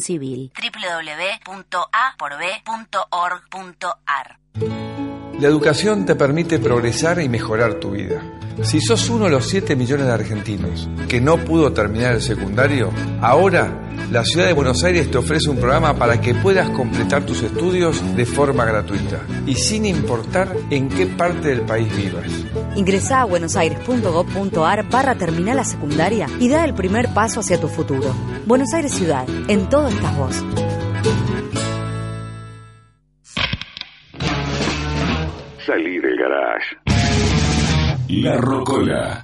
civil. www.a.b.org.ar La educación te permite progresar y mejorar tu vida. Si sos uno de los 7 millones de argentinos que no pudo terminar el secundario, ahora la ciudad de Buenos Aires te ofrece un programa para que puedas completar tus estudios de forma gratuita y sin importar en qué parte del país vivas. Ingresa a buenosaires.gov.ar barra terminal la secundaria y da el primer paso hacia tu futuro. Buenos Aires Ciudad, en todo estás vos. Salí del garage. La Rocola.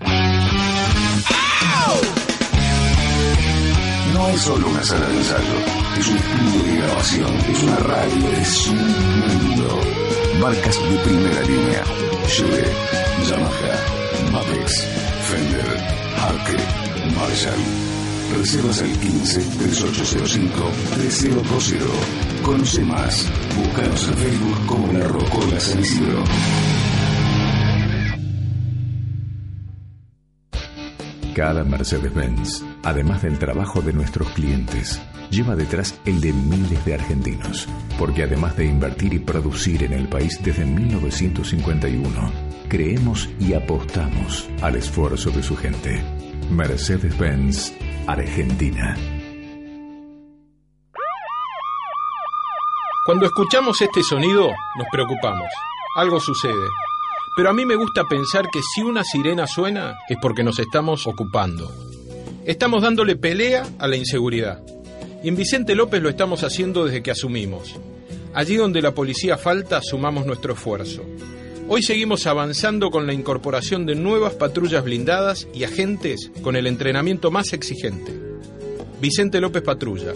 No es solo una sala de ensayo, es un estudio de grabación, es una radio, es un mundo. Marcas de primera línea. Chevy, Yamaha, Mapex, Fender, Harke, Marshall. Reservas al 15 3805 3020. Conoce más. Búscanos en Facebook como La Rocola San Isidro. Cada Mercedes-Benz, además del trabajo de nuestros clientes, lleva detrás el de miles de argentinos. Porque además de invertir y producir en el país desde 1951, creemos y apostamos al esfuerzo de su gente. Mercedes-Benz, Argentina. Cuando escuchamos este sonido, nos preocupamos. Algo sucede. Pero a mí me gusta pensar que si una sirena suena es porque nos estamos ocupando. Estamos dándole pelea a la inseguridad. Y en Vicente López lo estamos haciendo desde que asumimos. Allí donde la policía falta, sumamos nuestro esfuerzo. Hoy seguimos avanzando con la incorporación de nuevas patrullas blindadas y agentes con el entrenamiento más exigente. Vicente López Patrulla,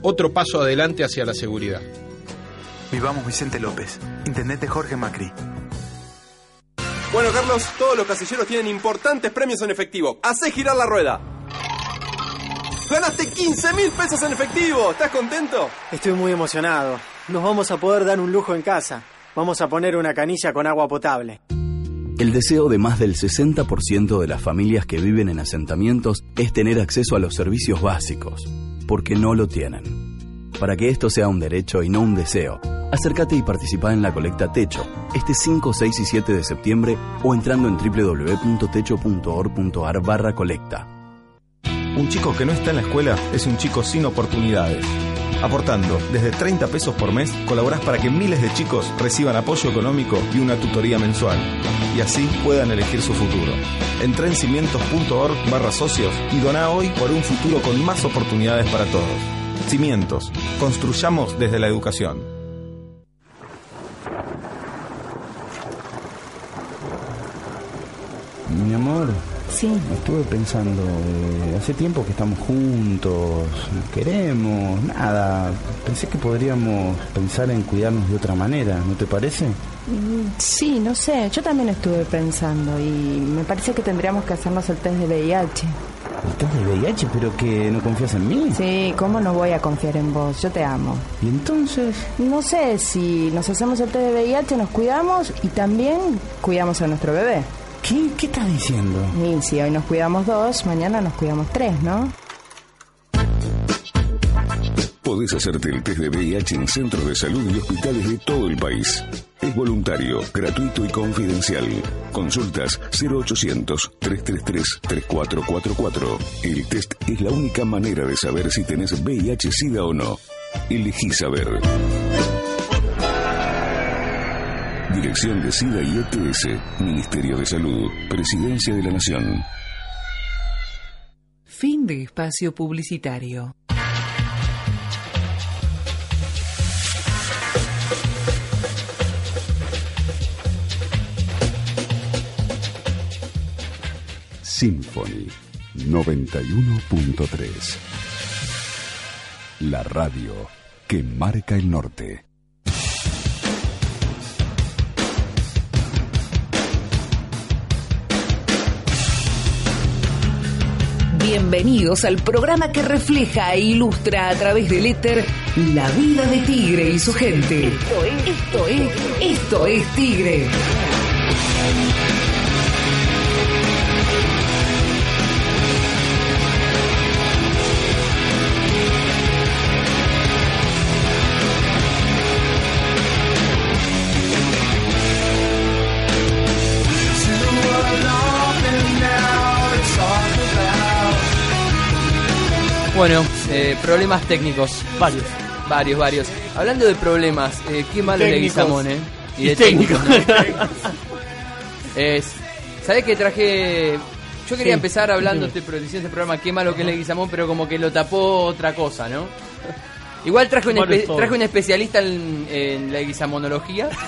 otro paso adelante hacia la seguridad. Vivamos Vicente López, Intendente Jorge Macri. Bueno, Carlos, todos los casilleros tienen importantes premios en efectivo. Hacé girar la rueda. ¡Ganaste 15 mil pesos en efectivo! ¿Estás contento? Estoy muy emocionado. Nos vamos a poder dar un lujo en casa. Vamos a poner una canilla con agua potable. El deseo de más del 60% de las familias que viven en asentamientos es tener acceso a los servicios básicos, porque no lo tienen. Para que esto sea un derecho y no un deseo, acércate y participa en la colecta Techo este 5, 6 y 7 de septiembre o entrando en www.techo.org.ar barra colecta. Un chico que no está en la escuela es un chico sin oportunidades. Aportando desde 30 pesos por mes, colaborás para que miles de chicos reciban apoyo económico y una tutoría mensual. Y así puedan elegir su futuro. Entra en cimientos.org barra socios y dona hoy por un futuro con más oportunidades para todos. Cimientos. Construyamos desde la educación. Mi amor. Sí. Estuve pensando, eh, hace tiempo que estamos juntos, nos queremos, nada. Pensé que podríamos pensar en cuidarnos de otra manera, ¿no te parece? Mm, Sí, no sé, yo también estuve pensando y me parece que tendríamos que hacernos el test de VIH. ¿El test de VIH? ¿Pero que no confías en mí? Sí, ¿cómo no voy a confiar en vos? Yo te amo. ¿Y entonces? No sé, si nos hacemos el test de VIH nos cuidamos y también cuidamos a nuestro bebé. ¿Qué, qué estás diciendo? Y si hoy nos cuidamos dos, mañana nos cuidamos tres, ¿no? Podés hacerte el test de VIH en centros de salud y hospitales de todo el país. Es voluntario, gratuito y confidencial. Consultas 0800-333-3444. El test es la única manera de saber si tenés VIH-Sida o no. Elegí saber. Dirección de SIDA y ETS, Ministerio de Salud, Presidencia de la Nación. Fin de espacio publicitario. Symphony 91.3 La radio que marca el norte. Bienvenidos al programa que refleja e ilustra a través del éter la vida de Tigre y su gente. Esto es, esto es, esto es Tigre. Bueno, eh, problemas técnicos. Varios. Varios, varios. Hablando de problemas, eh, qué malo le. Guizamón, ¿eh? Y de técnicos. técnicos, ¿no? es, ¿Sabés que traje.? Yo quería Sí, empezar hablando dime. este, este programa qué malo que es Leguizamón, pero como que lo tapó otra cosa, ¿no? Igual traje un, espe- traje un especialista en, en la guisamonología.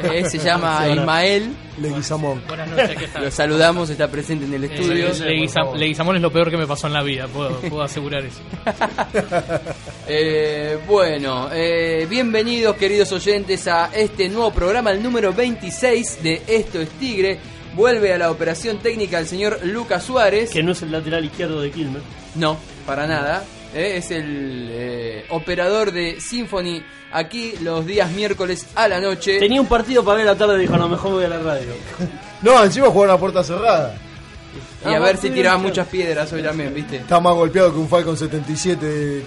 Eh, se llama. Ismael. Leguizamón. Buenas noches, ¿qué tal? Lo saludamos, está presente en el estudio. Eh, Leguizam- Leguizamón es lo peor que me pasó en la vida, puedo, puedo asegurar eso. Eh, bueno, eh, bienvenidos queridos oyentes a este nuevo programa, el número 26 de Esto es Tigre. Vuelve a la operación técnica el señor Lucas Suárez. Que no es el lateral izquierdo de Quilmes. No, para nada. Eh, es el eh, operador de Symphony aquí los días miércoles a la noche. Tenía un partido para ver a la tarde y dijo, no, mejor me voy a la radio. No, encima jugaron a puerta cerrada. Y a ver si tiraban muchas piedras hoy también, ¿viste? Está más golpeado que un Falcon 77.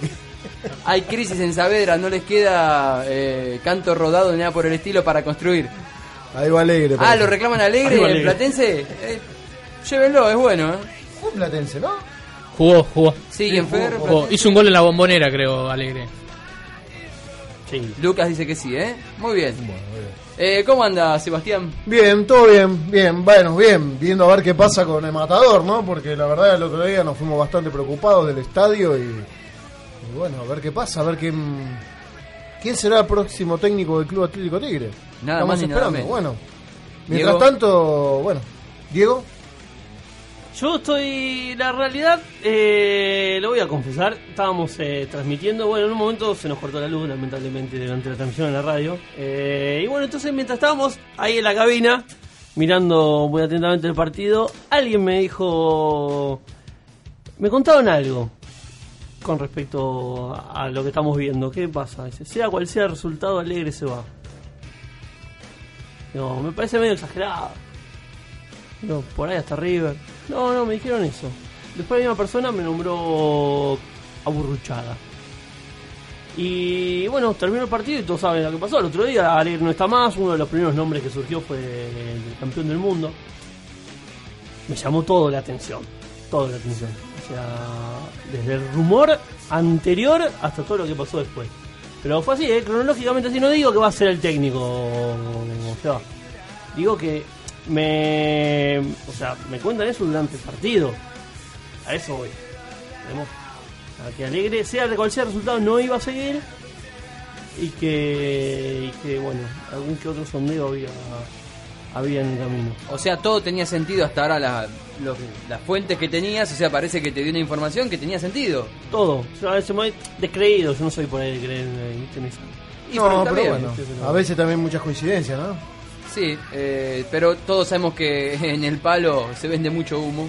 Hay crisis en Saavedra, no les queda eh, canto rodado ni nada por el estilo para construir. Ahí va alegre. Ah, ¿lo reclaman alegre va el Alegre. Platense? Eh, llévenlo, es bueno, ¿eh? Fue Platense, ¿no? Jugó, jugó. Sí, en Fer, Jugó. Hizo un gol en la bombonera, creo, Alegre. Lucas dice que sí, ¿eh? Muy bien. Eh, ¿Cómo anda, Sebastián? Bien, todo bien, bien, bueno, bien, viendo a ver qué pasa con el matador, ¿no? Porque la verdad el otro día nos fuimos bastante preocupados del estadio y, y bueno, a ver qué pasa, a ver quién, quién será el próximo técnico del Club Atlético Tigre. Nada Estamos más ni nada esperando, menos. bueno. Mientras Diego. tanto, bueno, Diego, Yo estoy, la realidad, eh, lo voy a confesar, estábamos eh, transmitiendo, bueno, en un momento se nos cortó la luz, lamentablemente, durante la transmisión en la radio. Eh, y bueno, entonces mientras estábamos ahí en la cabina, mirando muy atentamente el partido, alguien me dijo, me contaron algo con respecto a, a lo que estamos viendo. ¿Qué pasa? Dice, sea cual sea el resultado, alegre se va. No, me parece medio exagerado. No, por ahí hasta River. No, no, me dijeron eso. Después la misma persona me nombró aburruchada. Y bueno, terminó el partido y todos saben lo que pasó. El otro día Alegre no está más, uno de los primeros nombres que surgió fue el campeón del mundo. Me llamó todo la atención. Todo la atención. O sea, desde el rumor anterior hasta todo lo que pasó después. Pero fue así, ¿eh? cronológicamente así. No digo que va a ser el técnico. O sea, digo que me. O sea, me cuentan eso durante el partido. A eso voy. Vemos. A que Alegre, sea de cual sea el resultado, no iba a seguir. Y que. Y que, bueno, algún que otro sondeo había. Había en el camino. O sea, todo tenía sentido hasta ahora, la- lo- las fuentes que tenías, o sea, parece que te dio una información que tenía sentido. Todo. Yo a veces me descreído, yo no soy por ahí de creer ¿viste? en eso. Y no, pero bueno, a veces también muchas coincidencias, ¿no? Sí, eh, pero todos sabemos que en el palo se vende mucho humo.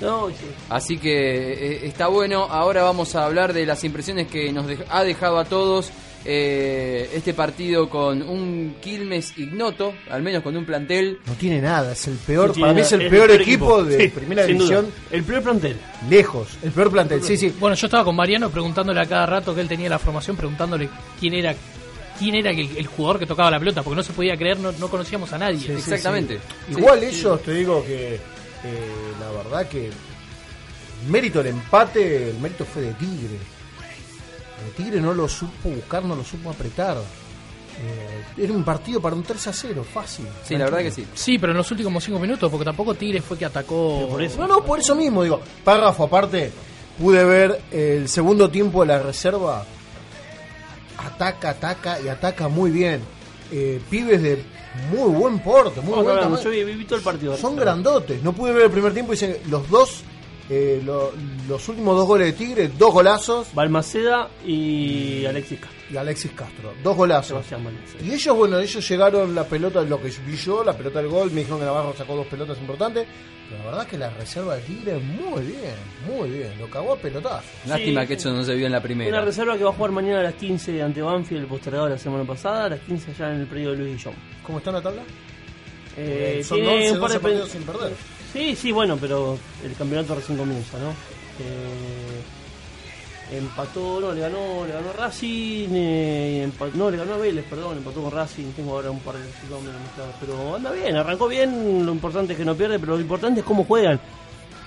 Así que eh, está bueno. Ahora vamos a hablar de las impresiones que nos dej- ha dejado a todos eh, este partido con un Quilmes ignoto, al menos con un plantel. No tiene nada, es el peor, No para mí es el es el peor equipo, equipo. de Sí, primera duda. división. El peor plantel. Lejos, el peor plantel, sí, sí. Bueno, yo estaba con Mariano preguntándole a cada rato que él tenía la formación, preguntándole quién era quién era el, el jugador que tocaba la pelota, porque no se podía creer, no, no conocíamos a nadie. Sí, sí, sí. Igual ellos, te digo que eh, la verdad que el mérito del empate, el mérito fue de Tigre. El Tigre no lo supo buscar, no lo supo apretar. Eh, era un partido para un 3 a 0, fácil. Sí, pero en los últimos cinco minutos, porque tampoco Tigre fue que atacó. No, no, por eso mismo, digo. Párrafo aparte, pude ver el segundo tiempo de la reserva. Ataca, ataca y ataca muy bien. Eh, pibes de muy buen porte, muy buen tamaño. yo vi, vi todo el partido. Son grandotes. No pude ver el primer tiempo y dicen los dos eh, lo- los últimos dos goles de Tigre, dos golazos. Balmaceda y Alexis Castro. Y Alexis Castro, dos golazos. Y ellos, bueno, ellos llegaron la pelota, lo que vi yo, la pelota del gol, me dijeron que Navarro sacó dos pelotas importantes. Pero la verdad que la reserva de Tigre muy bien, muy bien. Lo cagó a pelotazo. Lástima Sí. que eso no se vio en la Una primera. reserva que va a jugar mañana a las 15 ante Banfield, el postergado la semana pasada, a las 15 allá en el predio de Luis Guillón. ¿Cómo está la tabla? Eh, Son tiene 11, un par de 12 partidos sin perder. Sí, sí, bueno, pero el campeonato recién comienza, ¿no? Eh, empató, no, le ganó, le ganó a Racing, eh, empa- no, le ganó a Vélez, perdón, empató con Racing, tengo ahora un par de resultados pero anda bien, arrancó bien, lo importante es que no pierde, pero lo importante es cómo juegan.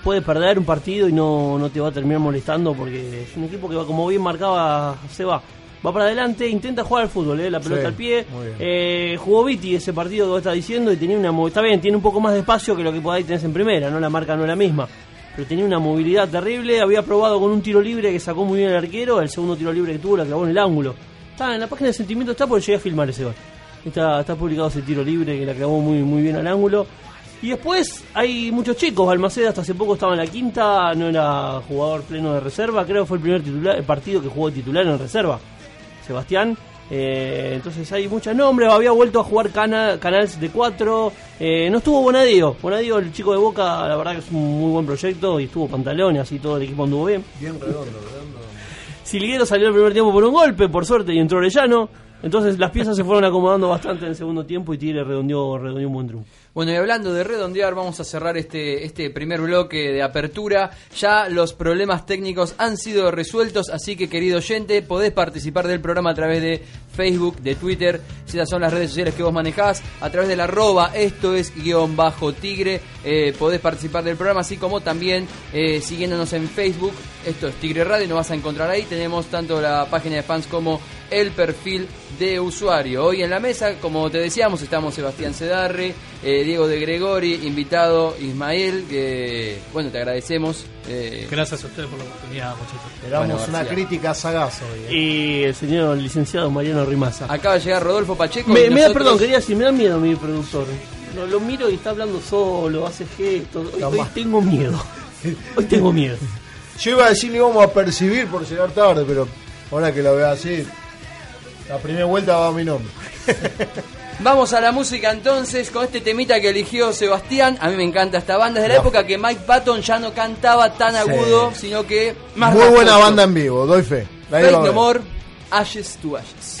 Puede perder un partido y no, no te va a terminar molestando porque es un equipo que va como bien marcaba se va. Va para adelante, intenta jugar al fútbol, ¿eh? la pelota Sí, al pie. Eh, jugó Viti ese partido que vos estás diciendo y tenía una está bien, tiene un poco más de espacio que lo que por ahí tenés en primera, no la marca no es la misma. Pero tenía una movilidad terrible, había probado con un tiro libre que sacó muy bien el arquero, el segundo tiro libre que tuvo la clavó en el ángulo. Está en la página de sentimiento está porque llegué a filmar ese gol. Está, está publicado ese tiro libre que la clavó muy, muy bien al ángulo. Y después hay muchos chicos, Balmaceda hasta hace poco estaba en la quinta, no era jugador pleno de reserva, creo que fue el primer titular, el partido que jugó titular en reserva. Sebastián. Eh, entonces hay muchos nombres. Había vuelto a jugar cana, Canals de 4. no estuvo Bonadío. Bonadío, el chico de Boca, la verdad que es un muy buen proyecto. Y estuvo Pantaleón y así todo el equipo anduvo bien. Bien redondo, redondo. Silguero salió el primer tiempo por un golpe, por suerte, y entró Orellano. Entonces las piezas se fueron acomodando bastante en el segundo tiempo y Tigre redondeó, redondeó un buen triunfo. Bueno, y hablando de redondear, vamos a cerrar este, este primer bloque de apertura. Ya los problemas técnicos han sido resueltos, así que querido oyente, podés participar del programa a través de Facebook, de Twitter, si esas son las redes sociales que vos manejás, a través de la arroba, esto es guion bajo tigre, eh, podés participar del programa, así como también eh, siguiéndonos en Facebook, esto es Tigre Radio, nos vas a encontrar ahí, tenemos tanto la página de fans como el perfil de usuario. Hoy en la mesa, como te decíamos, estamos Sebastián Cedarre, eh, Diego de Gregori, invitado Ismael, que bueno, te agradecemos. eh, Gracias a ustedes por la oportunidad, muchachos. Esperamos Bueno, una García. crítica sagaz hoy. ¿eh? Y el señor licenciado Mariano Rimaza. Acaba de llegar Rodolfo Pacheco. Me, da, perdón, quería decir, me da miedo mi productor. Lo, lo miro y está hablando solo, hace gestos. Hoy, hoy tengo miedo. Hoy tengo miedo. Yo iba a decir que íbamos a percibir por llegar tarde, pero ahora que lo veo así, la primera vuelta va a mi nombre. Vamos a la música entonces con este temita que eligió Sebastián. A mí me encanta esta banda. Es de la época que Mike Patton ya no cantaba tan agudo, sino que más Muy buena banda en vivo, doy fe. No. More, Ashes to Ashes.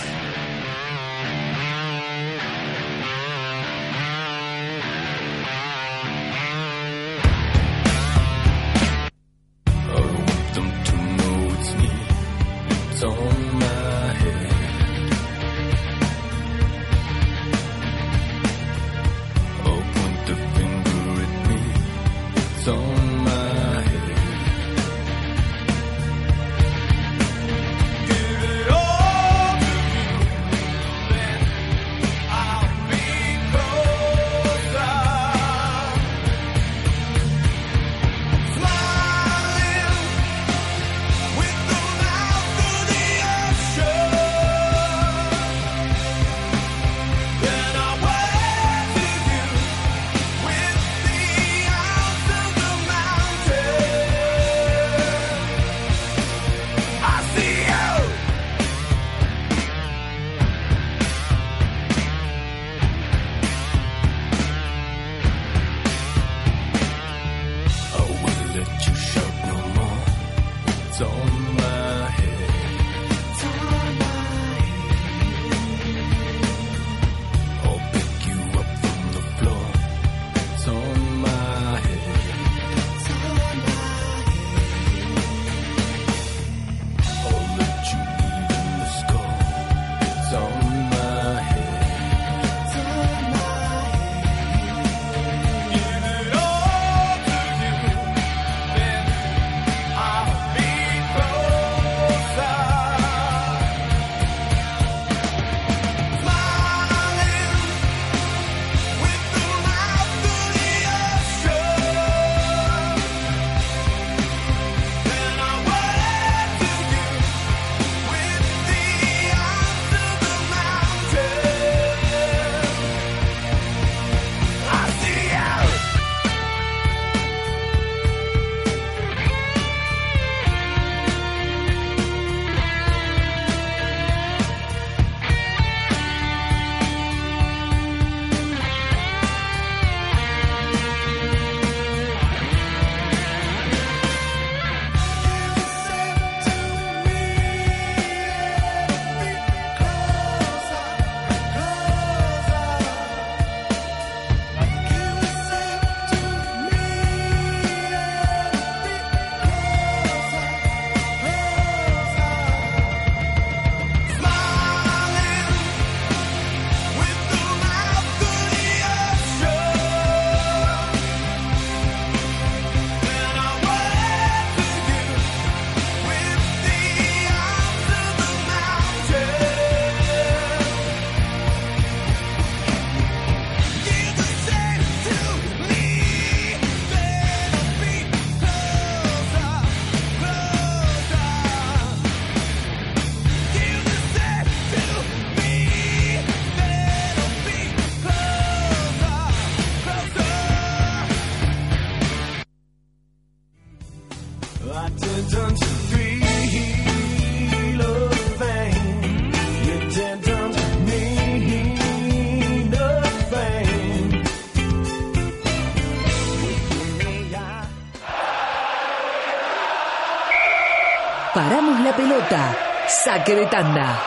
Saque de Tanda.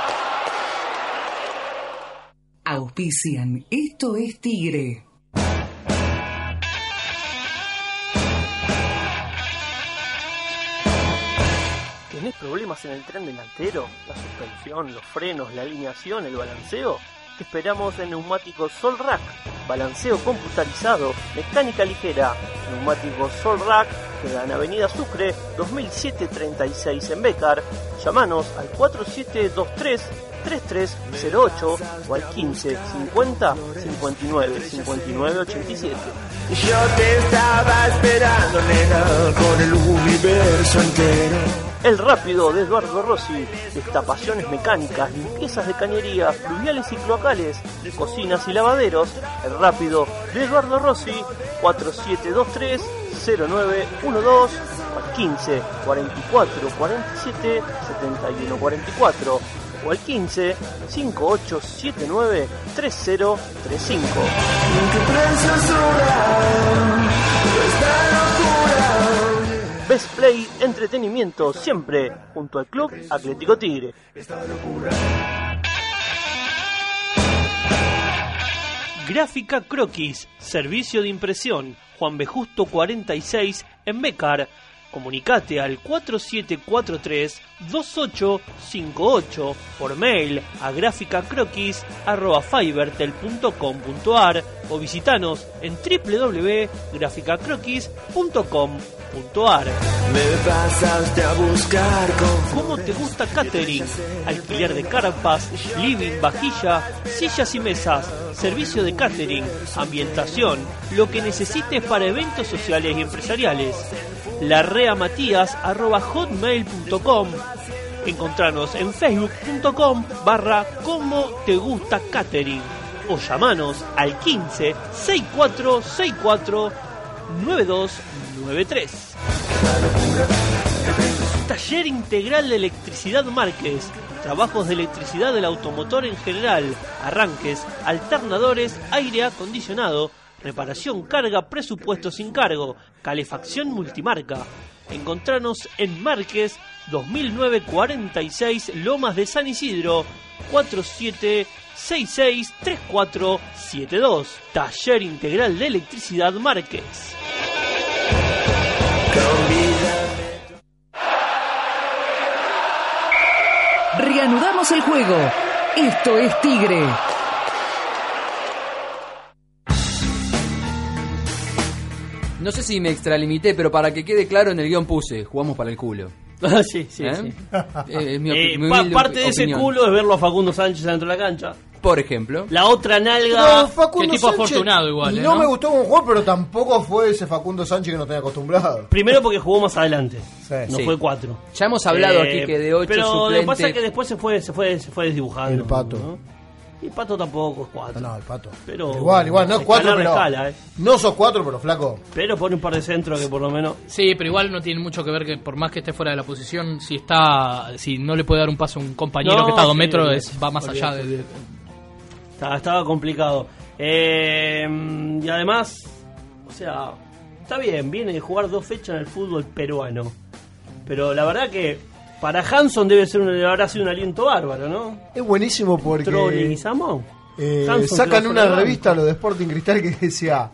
Auspician. Esto es Tigre. ¿Tenés problemas en el tren delantero? ¿La suspensión, los frenos, la alineación, el balanceo? Te esperamos en Neumáticos Sol Rack. Balanceo computarizado, mecánica ligera. Neumáticos Sol Rack queda en Avenida Sucre 2736 en Becar. Llámanos al 4723 3308 o al 15 50 59 59 87. Yo te estaba esperando, nena, con el universo entero. El rápido de Eduardo Rossi, destapaciones mecánicas, limpiezas de cañerías, fluviales y cloacales, cocinas y lavaderos. El rápido de Eduardo Rossi, 4723 0912 al 15 44 47 71 44 o al 15 5879 3035. ¿Qué preciosura? Esta locura. Best Play Entretenimiento, siempre junto al Club Atlético Tigre. Gráfica Croquis, servicio de impresión, Juan B. Justo 46 en Becar. Comunicate al 4743-2858 por mail a graficacroquis.fibertel.com.ar o visitanos en www.graficacroquis.com.ar Me pasaste a buscar con ¿Cómo te gusta catering? Alquiler de carpas, living, vajilla, sillas y mesas, servicio de catering, ambientación, lo que necesites para eventos sociales y empresariales. Larreamatías.hotmail.com Encontranos en facebook.com barra como te gusta catering o llamanos al 15 6464 9293. Taller Integral de Electricidad Márquez. Trabajos de electricidad del automotor en general. Arranques, alternadores, aire acondicionado. Reparación, carga, presupuesto sin cargo. Calefacción multimarca. Encontranos en Márquez 2946 Lomas de San Isidro 47663472. Taller Integral de Electricidad Márquez. Reanudamos el juego. Esto es Tigre. No sé si me extralimité, pero para que quede claro en el guion puse, jugamos para el culo. Ah, sí, sí, ¿Eh? sí. Eh, es mi Eh, mi pa- humilde parte de ese culo es verlo a Facundo Sánchez dentro de la cancha. Por ejemplo. La otra nalga. No, Facundo Sánchez No, me gustó como jugó, pero tampoco fue ese Facundo Sánchez que no tenía acostumbrado. Primero porque jugó más adelante. No Sí. fue cuatro. Eh, Ya hemos hablado aquí que de ocho Pero lo que pasa es que después se fue, se fue, se fue desdibujando. El Pato. ¿no? Y Pato tampoco es cuatro. No, el pato. Pero igual, igual, no es cuatro, pero. la escala, eh. No sos cuatro, pero flaco. Pero pone un par de centros que por lo menos. Sí, pero igual no tiene mucho que ver que por más que esté fuera de la posición, si está, si no le puede dar un paso a un compañero No, que está a dos sí, metros, es- va más allá de, estaba complicado. Eh, y además, o sea, está bien, viene de jugar dos fechas en el fútbol peruano. Pero la verdad que para Hanson debe ser un, habrá sido un aliento bárbaro, ¿no? Es buenísimo porque. Trolling y Samón. Eh, sacan una revista, lo de Sporting Cristal, que decía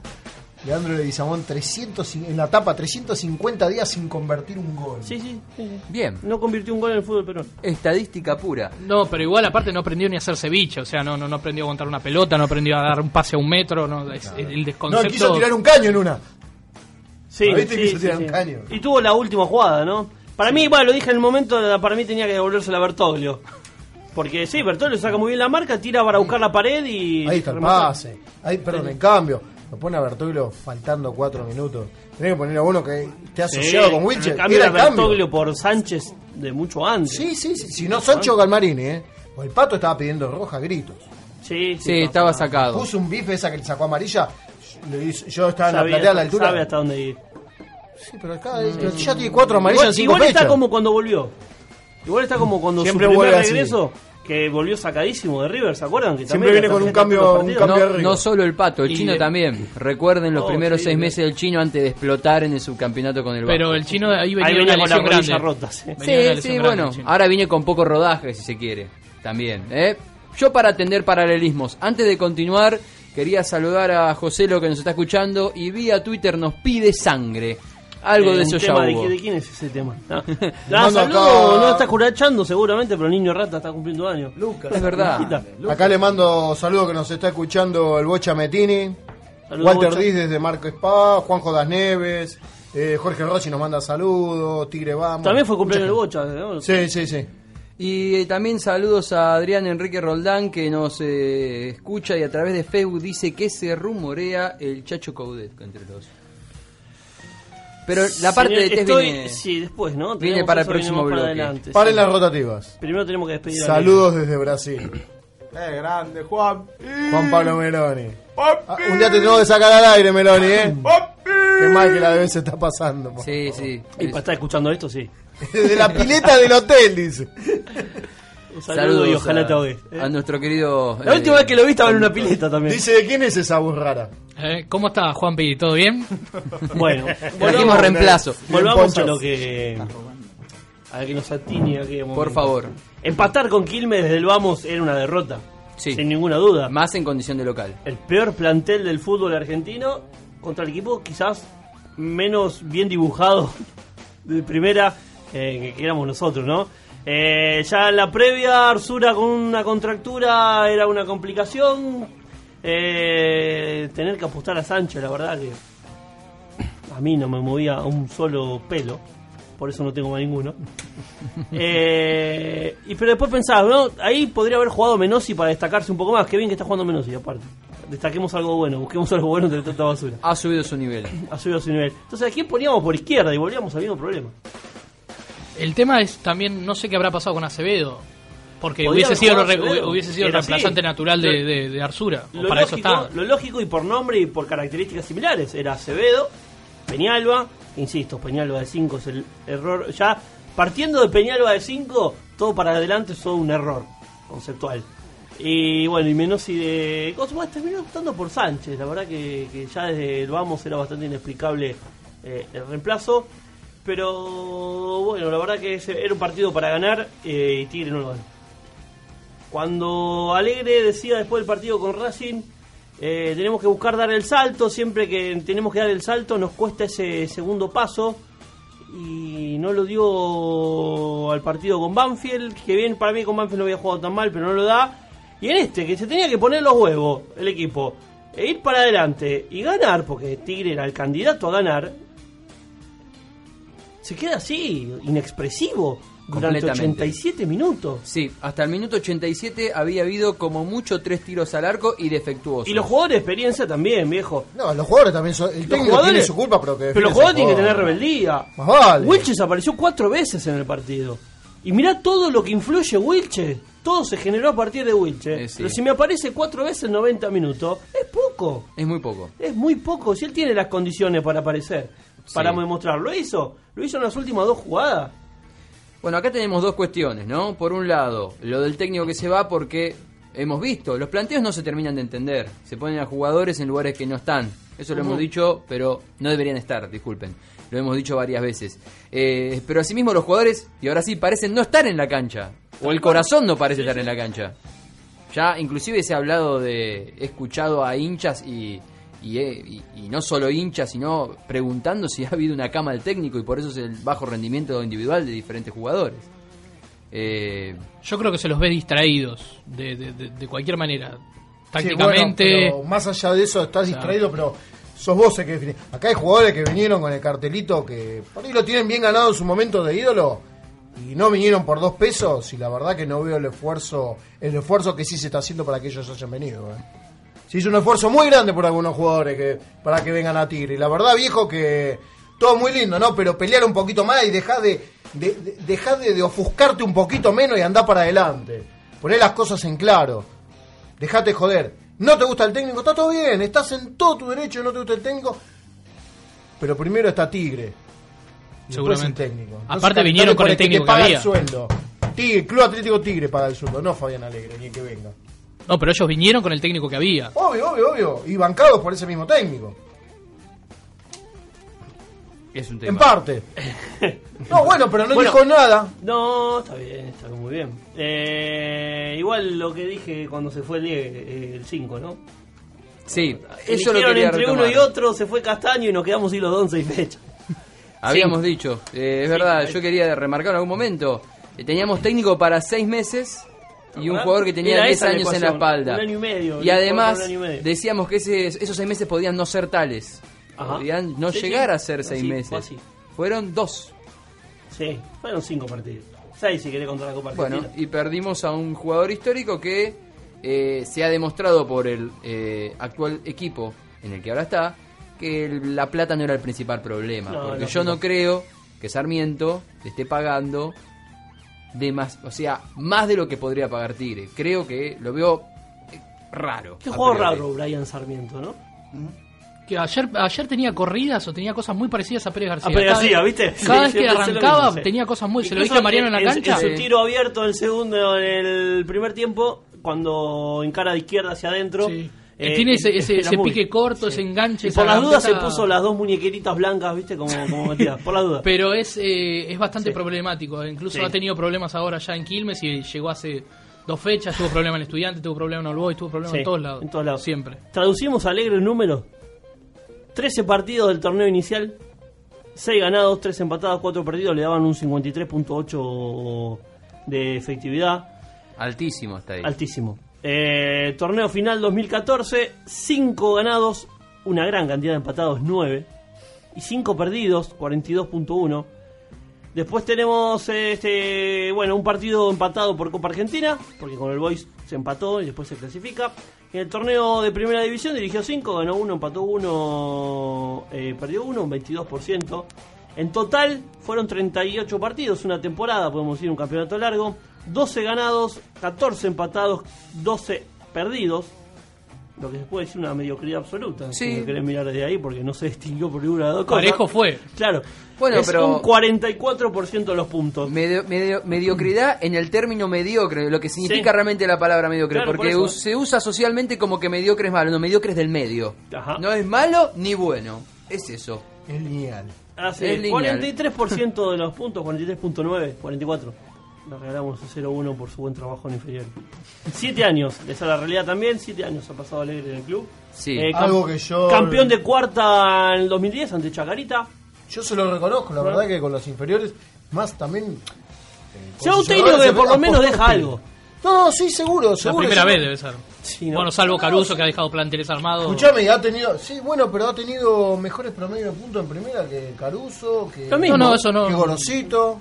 Leandro Leguizamón 300, y- en la tapa 350 días sin convertir un gol. Sí, sí, Bien. No convirtió un gol en el fútbol peruano. Estadística pura. No, pero igual aparte no aprendió ni a hacer ceviche, o sea, no, no, no aprendió a aguantar una pelota, no aprendió a dar un pase a un metro, no, es- el No, desconcepto... quiso tirar un caño en una. Sí, ¿No viste? sí, Quiso sí, tirar sí. un caño. Y tuvo la última jugada, ¿no? Para mí, bueno, lo dije en el momento, para mí tenía que devolverse a Bertoglio. Porque sí, Bertoglio saca muy bien la marca, tira para buscar la pared y. Ahí está el pase. Ahí, perdón, en cambio, lo pone a Bertoglio faltando cuatro minutos. Tenés que poner a uno que esté asociado Sí, con Wilcher. Cambia a. Bertoglio por Sánchez de mucho antes. Sí, sí, sí. Si no, Sancho Galmarini, ¿eh? O el pato estaba pidiendo roja gritos. Sí, Sí, estaba sacado. Puso un bife esa que le sacó amarilla. Yo estaba en la platea a la altura. Sabe hasta dónde ir. Sí, pero acá pero ya tiene cuatro amarillas Igual, en cinco igual está como cuando volvió. Igual está como cuando Siempre su primer vuelve así. regreso que volvió sacadísimo de River, ¿se acuerdan? Que Siempre viene con un cambio- un partidos. cambio No, no solo el pato, el Y chino de- también. Recuerden los Oh, primeros sí, seis de- meses del chino antes de explotar en el subcampeonato con el Pero Vasco. el chino ahí venía, Ahí de venía una con la rota, sí. De Sí, sí, bueno, ahora viene con poco rodaje, si se quiere. También, ¿eh? Yo para atender paralelismos, antes de continuar, quería saludar a José, lo que nos está escuchando, y vía Twitter nos pide sangre. Algo Eh, de eso ya tema de, hubo. de quién es ese tema? No, Mando no, saludo, acá- no está curachando seguramente, pero el niño rata está cumpliendo años. Lucas. Es verdad. Acá le mando saludos que nos está escuchando el Bocha Metini, Saludos, Walter Bocha. Diz desde Marco Spa, Juanjo Das Neves, eh, Jorge Rossi nos manda saludos, Tigre Vamos. También fue cumpleaños el Bocha. Sí, sí, sí. Y eh, también saludos a Adrián Enrique Roldán que nos eh, escucha y a través de Facebook dice que se rumorea el Chacho Coudet entre los. Pero la parte Señor, de test estoy- viene, Sí, después, ¿no? viene Tenemos para el eso, próximo venimos para bloque. adelante, Paren sí. las rotativas. Primero tenemos que despedir a Saludos desde Brasil. Eh, grande, Juan. Juan Pablo Meloni. Ah, un día te tengo que sacar al aire, Meloni, ¿eh? Qué mal que la debe se está pasando. po. Sí, sí. Y para estar escuchando esto, sí. De la pileta del hotel, dice. Un saludo y ojalá a, te ahogues. a nuestro querido. La eh, última vez que lo vi estaba en una pileta también. Dice, ¿de quién es esa voz rara? Eh, ¿Cómo está Juanpi? ¿Todo bien? Bueno, Trajimos reemplazo. Volvamos a lo que. A lo que nos atiñe aquí. Por momento. favor. Empatar con Quilmes desde el Vamos era una derrota. Sí. Sin ninguna duda. Más en condición de local. El peor plantel del fútbol argentino contra el equipo quizás menos bien dibujado de primera eh, que éramos nosotros, ¿no? Eh, ya en la previa, Arsura con una contractura era una complicación. Eh, tener que apostar a Sánchez, la verdad que a mí no me movía un solo pelo, por eso no tengo más ninguno. Eh, y pero después pensaba, ¿no? Ahí podría haber jugado Menossi para destacarse un poco más. Qué bien que está jugando Menossi, aparte. Destaquemos algo bueno, busquemos algo bueno entre tanta basura. Ha subido su nivel. Ha subido su nivel. Entonces, ¿a quién poníamos por izquierda? Y volvíamos al mismo problema. El tema es también, no sé qué habrá pasado con Acevedo. Porque hubiese sido, Acevedo. hubiese sido el así. reemplazante natural de, de, de Arsura. O Lo para eso lógico, está. lo lógico y por nombre y por características similares era Acevedo, Peñalba, insisto, Peñalba de 5 es el error. Ya partiendo de Peñalba de 5, todo para adelante es todo un error conceptual. Y bueno, y Menossi de Cosmo terminó optando por Sánchez. La verdad que, que ya desde el vamos era bastante inexplicable eh, el reemplazo. Pero bueno, la verdad que era un partido para ganar eh, y Tigre no lo ganó. Cuando Alegre decía después del partido con Racing, eh, tenemos que buscar dar el salto, siempre que tenemos que dar el salto nos cuesta ese segundo paso y no lo dio al partido con Banfield, que bien para mí con Banfield no había jugado tan mal, pero no lo da. Y en este, que se tenía que poner los huevos el equipo, e ir para adelante y ganar, porque Tigre era el candidato a ganar, se queda así, inexpresivo, durante Completamente. 87 minutos. Sí, hasta el minuto 87 había habido como mucho tres tiros al arco y defectuosos. Y los jugadores de experiencia también, viejo. No, los jugadores también son. El Los técnico jugadores- tiene su culpa, pero que. Pero los jugadores tienen que tener rebeldía. Más vale. Wilches apareció cuatro veces en el partido. Y mirá todo lo que influye Wilches. Todo se generó a partir de Wilches. Eh, sí. Pero si me aparece cuatro veces en 90 minutos, es poco. Es muy poco. Es muy poco. Si él tiene las condiciones para aparecer, para demostrar. Lo hizo. Lo hizo en las últimas dos jugadas. Bueno, acá tenemos dos cuestiones, ¿no? Por un lado, lo del técnico que se va porque hemos visto, los planteos no se terminan de entender. Se ponen a jugadores en lugares que no están. Eso lo hemos dicho, pero no deberían estar, disculpen. Lo hemos dicho varias veces. Eh, pero asimismo los jugadores, y ahora sí, parecen no estar en la cancha. O el corazón no parece estar en la cancha. Ya inclusive se ha hablado de... He escuchado a hinchas y... Y, eh, y- y no solo hinchas, sino preguntando si ha habido una cama del técnico y por eso es el bajo rendimiento individual de diferentes jugadores. Eh, Yo creo que se los ve distraídos de, de, de- de cualquier manera. Sí, Tácticamente. bueno, más allá de eso, estás distraído, pero sos vos el que define. Acá hay jugadores que vinieron con el cartelito que por ahí lo tienen bien ganado en su momento de ídolo y no vinieron por dos pesos. Y la verdad que no veo el esfuerzo el esfuerzo que sí se está haciendo para que ellos hayan venido. ¿eh? Se hizo un esfuerzo muy grande por algunos jugadores que para que vengan a Tigre. Y la verdad, viejo, que todo muy lindo, ¿no? Pero pelear un poquito más y dejar de, de, de- dejá de, de ofuscarte un poquito menos y andar para adelante. Poner las cosas en claro. Dejate joder. No te gusta el técnico, está todo bien, estás en todo tu derecho, no te gusta el técnico. Pero primero está Tigre. Seguramente. el técnico. Aparte calentale vinieron con el que técnico que paga había. el sueldo. Tigre, Club Atlético Tigre paga el sueldo, no Fabián Alegre, ni que venga. No, pero ellos vinieron con el técnico que había. Obvio, obvio, obvio. Y bancados por ese mismo técnico. Es un En tema. parte. No, bueno, pero no Bueno. dijo nada. No, está bien, está muy bien. Eh, igual lo que dije cuando se fue el, die- el 5, ¿no? Sí, eso lo quería entre retomar. uno y otro, se fue Castaño y nos quedamos hilos 11 y fecha. Habíamos dicho, eh, es verdad, yo quería remarcar en algún momento, eh, teníamos técnico para seis meses y un jugador que tenía Era 10 esa la años en la espalda. un año y medio, Y además y medio. decíamos que ese- esos seis meses podían no ser tales. Ajá. Podían no Sí, sí. llegar a ser seis Así, fue meses. así. Fueron dos. Sí, fueron 5 partidos. 6 si querés contar la Copa Argentina. Bueno, y perdimos a un jugador histórico que eh, se ha demostrado por el eh, actual equipo en el que ahora está que el- la plata no era el principal problema. No, porque no, yo no. no creo que Sarmiento le esté pagando de más, o sea, más de lo que podría pagar Tigre. Creo que lo veo eh, raro. Qué juego raro Brian Sarmiento, ¿no? Que ayer, ayer tenía corridas o tenía cosas muy parecidas a Pérez García. A Pérez Cada García, vez- ¿viste? Cada Sí, vez que arrancaba mismo, sí. tenía cosas muy... ¿Se lo dije a Mariano en la en- cancha? En su tiro abierto, el segundo, en el primer tiempo, cuando encara de izquierda hacia adentro. Que eh, tiene ese, ese, ese pique corto, ese enganche. Y por las dudas se puso las dos muñequeritas blancas, ¿viste? Como, como por las dudas. Pero es, eh, es bastante problemático. Incluso Sí. ha tenido problemas ahora ya en Quilmes y llegó hace dos fechas. Tuvo problemas en Estudiante, tuvo problemas en All Boys, tuvo problemas Sí, en todos lados. en todos lados. Siempre. Traducimos alegre el número. 13 partidos del torneo inicial. 6 ganados, 3 empatados, 4 perdidos. Le daban un 53.8 de efectividad. Altísimo está ahí. Altísimo. Eh, torneo final 2014. 5 ganados, una gran cantidad de empatados, 9. Y 5 perdidos, 42.1. Después tenemos este bueno un partido empatado por Copa Argentina, porque con el Boys se empató y después se clasifica. En el torneo de primera división dirigió 5, ganó 1, empató 1, perdió 1, un 22%. En total fueron 38 partidos, una temporada, podemos decir un campeonato largo. 12 ganados, 14 empatados, 12 perdidos. Lo que se puede decir una mediocridad absoluta. Sí. Si me querés mirar desde ahí, porque no se distinguió por ninguna de dos cosas. Parejo fue. Claro. Bueno, es pero- un 44% de los puntos. Medio- medio- mediocridad en el término mediocre, lo que significa Sí. realmente la palabra mediocre, Claro, porque se usa socialmente como que mediocre es malo, no, mediocre es del medio. Ajá. No es malo ni bueno, es eso. Es lineal. Hace Es lineal. 43% de los puntos, 43.9, 44. Le regalamos el 0-1 por su buen trabajo en inferior. Siete años, esa es la realidad también. Siete años ha pasado alegre en el club. Sí. Eh, Algo que yo- Campeón de cuarta en el 2010 ante Chacarita. Yo se lo reconozco, la verdad que con los inferiores, más también. eh, Se va con un técnico que por lo menos deja algo. No, sí, seguro, La seguro. primera seguro. vez debe ser. Sí, ¿no? Bueno, salvo Caruso que ha dejado planteles armados. Escuchame, ha tenido. Sí, bueno, pero ha tenido mejores promedios de puntos en primera que Caruso, que. Lo mismo. No, no, eso no. Que Gorosito.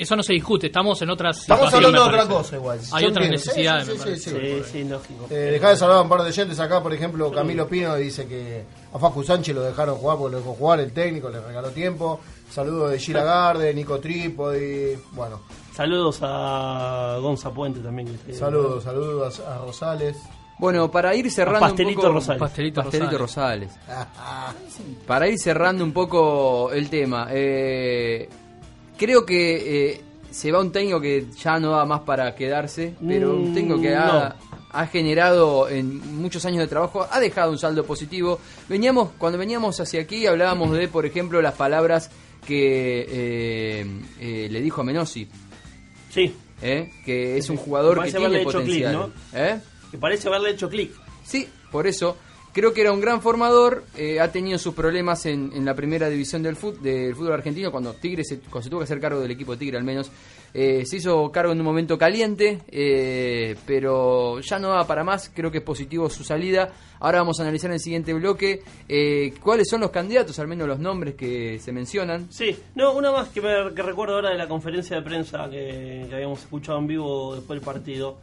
Eso no se discute, estamos en otras Estamos hablando de otra cosa igual. Hay otras entiendo. necesidades, Sí, sí, sí, sí. Sí, sí, lógico. Eh, dejá de saludar a un par de oyentes acá, por ejemplo, Camilo Pino dice que a Facu Sánchez lo dejaron jugar porque lo dejó jugar el técnico, le regaló tiempo. Saludos de Gira Garde, Nico Trípodi, bueno, Saludos a Gonza Puente también. que- saludos, saludos a, Rosales. Bueno, para ir cerrando Pastelito un poco, Rosales. Pastelito Rosales. Para ir cerrando un poco el tema, eh, creo que eh, se va un técnico que ya no da más para quedarse, pero un Mm, técnico que ha, no. ha generado en muchos años de trabajo, ha dejado un saldo positivo. Veníamos, cuando veníamos hacia aquí hablábamos de, por ejemplo, las palabras que eh, eh, le dijo a Menossi, Sí, ¿eh? que es un jugador que tiene potencial. ¿Eh? que parece haberle hecho clic. Sí, por eso. Creo que era un gran formador, eh, ha tenido sus problemas en, la primera división del, fut- del fútbol argentino, cuando Tigre se, cuando se tuvo que hacer cargo del equipo de Tigre al menos, eh, se hizo cargo en un momento caliente, eh, pero ya no va para más, creo que es positivo su salida. Ahora vamos a analizar el siguiente bloque cuáles son los candidatos, al menos los nombres que se mencionan. Sí, no, una más que recuerdo ahora de la conferencia de prensa que, que habíamos escuchado en vivo después del partido.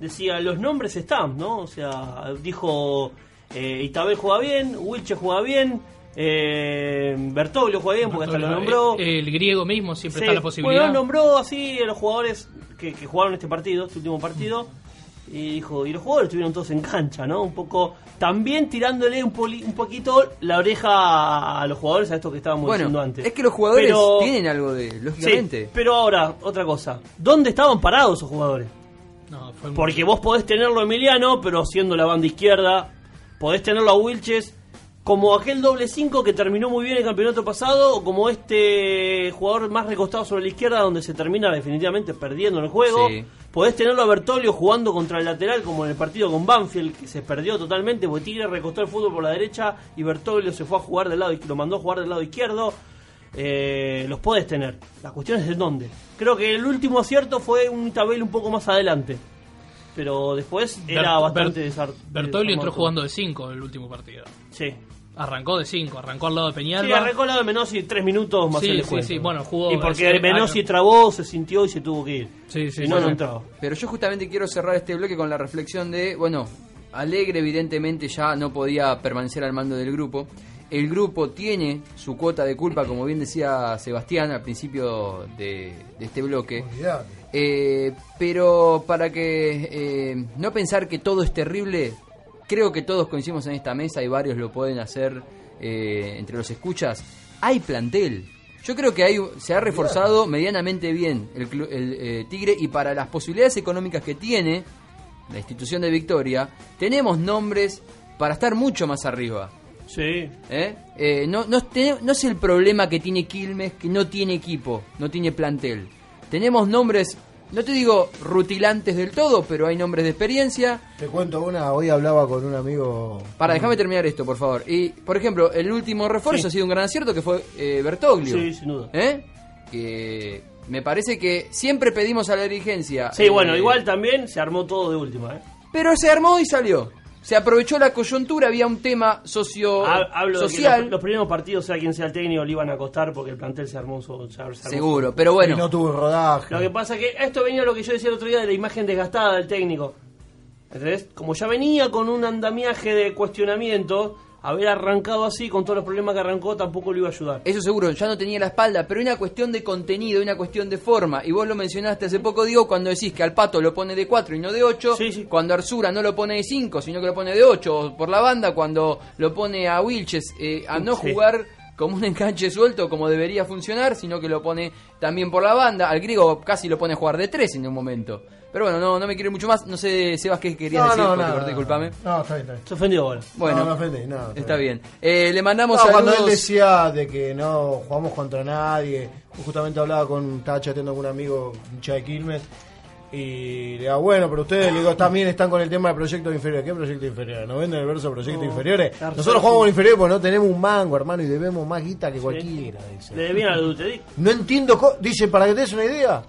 Decía, los nombres están, ¿no? O sea, dijo, eh, Itabel juega bien, Wilche juega bien, eh, Bertoglio juega bien porque hasta lo nombró. El, el griego mismo siempre Sí, está la posibilidad. Bueno, nombró así a los jugadores que, que jugaron este partido, este último partido. Y dijo, y los jugadores estuvieron todos en cancha, ¿no? Un poco, también tirándole un, poli- un poquito la oreja a los jugadores, a esto que estábamos Bueno, diciendo antes. es que los jugadores Pero- tienen algo de, lógicamente. Sí, pero ahora, otra cosa. ¿Dónde estaban parados esos jugadores? No, fue Porque vos podés tenerlo a Emiliano, pero siendo la banda izquierda, podés tenerlo a Wilches como aquel doble 5 que terminó muy bien el campeonato pasado, o como este jugador más recostado sobre la izquierda, donde se termina definitivamente perdiendo en el juego. Sí. Podés tenerlo a Bertolio jugando contra el lateral, como en el partido con Banfield, que se perdió totalmente, porque Tigre recostó el fútbol por la derecha y Bertolio se fue a jugar del lado, lo mandó a jugar del lado izquierdo. Eh, los podés tener. La cuestión es de dónde. Creo que el último acierto fue un tabel un poco más adelante. Pero después era Bert- bastante Bert- desar- Bertolli entró jugando de 5 el último partido. Sí. Arrancó de 5, arrancó al lado de Peñalba. Sí, arrancó al lado de Menossi tres minutos más Sí, el sí, sí, bueno, jugó- Y porque eh, Menossi ah, trabó, se sintió y se tuvo que ir. Sí, sí, y no, sí. no entraba. Pero yo justamente quiero cerrar este bloque con la reflexión de, bueno, Alegre evidentemente ya no podía permanecer al mando del grupo. El grupo tiene su cuota de culpa, como bien decía Sebastián al principio de, de este bloque. Eh, pero para que eh, no pensar que todo es terrible, creo que todos coincidimos en esta mesa y varios lo pueden hacer eh, entre los escuchas. Hay plantel. Yo creo que hay, se ha reforzado medianamente bien el, el, eh, Tigre y para las posibilidades económicas que tiene la institución de Victoria, tenemos nombres para estar mucho más arriba. Sí. ¿Eh? Eh, no, no, no es el problema que tiene Quilmes, que no tiene equipo, no tiene plantel. Tenemos nombres, no te digo rutilantes del todo, pero hay nombres de experiencia. Te cuento una, hoy hablaba con un amigo. Para, déjame terminar esto, por favor. Y, por ejemplo, el último refuerzo Sí. ha sido un gran acierto que fue eh, Bertoglio. Sí, sin duda. ¿Eh? Que me parece que siempre pedimos a la dirigencia. Sí, eh, bueno, igual también se armó todo de última, ¿eh? Pero se armó y salió. Se aprovechó la coyuntura, había un tema socio Ha- Hablo de que social. los, los primeros partidos, sea quien sea el técnico, le iban a costar porque el plantel se armó. se ar- se armó Seguro, pero bueno. Y no tuvo rodaje. Lo que pasa es que esto venía lo que yo decía el otro día de la imagen desgastada del técnico. ¿Entendés? Como ya venía con un andamiaje de cuestionamiento, haber arrancado así con todos los problemas que arrancó tampoco lo iba a ayudar. Eso seguro, ya no tenía la espalda, pero una cuestión de contenido, una cuestión de forma. Y vos lo mencionaste hace poco, Diego, cuando decís que al Pato lo pone de 4 y no de 8. Cuando Arzura no lo pone de 5, sino que lo pone de 8 por la banda. Cuando lo pone a Wilches eh, a no Sí. jugar como un enganche suelto como debería funcionar, sino que lo pone también por la banda. Al griego casi lo pone a jugar de 3 en un momento. Pero bueno, no, no me quiero mucho más. No sé, Sebas, ¿qué querías No, decir? no, Porque no, te corté, disculpame. No, está bien, está bien. Se ofendió ahora. Bueno, no, me ofendí, no, está bien. Eh, le mandamos No, cuando él decía de que no jugamos contra nadie, justamente hablaba con, estaba chateando con un amigo, hincha de Quilmes, y le digo, bueno, pero ustedes le digo, también están con el tema de proyectos inferiores. ¿Qué proyecto inferior? ¿No venden el verso proyectos No, inferiores? claro, Nosotros jugamos con inferiores porque no tenemos un mango, hermano, y debemos más guita que cualquiera, dice. Le debían al Dutedic. No entiendo, co- dice, para que te des una idea.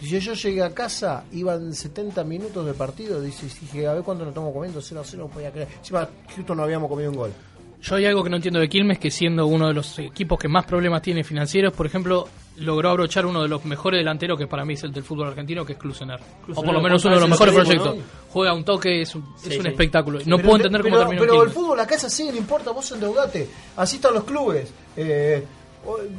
Dice, yo llegué a casa, iban 70 minutos de partido, dice, dije, a ver cuánto nos estamos comiendo, 0 a 0, no podía creer. Encima, justo no habíamos comido un gol. Yo hay algo que no entiendo de Quilmes, que siendo uno de los equipos que más problemas tiene financieros, por ejemplo, logró abrochar uno de los mejores delanteros que para mí es el del fútbol argentino, que es Klusener. O por lo menos uno de los ¿cuántas mejores proyectos. Juega un toque, es un, es un sí. espectáculo. No Pero- puedo entender cómo terminó Pero el fútbol acá es así, no importa, vos endeudate. Así están los clubes. Eh,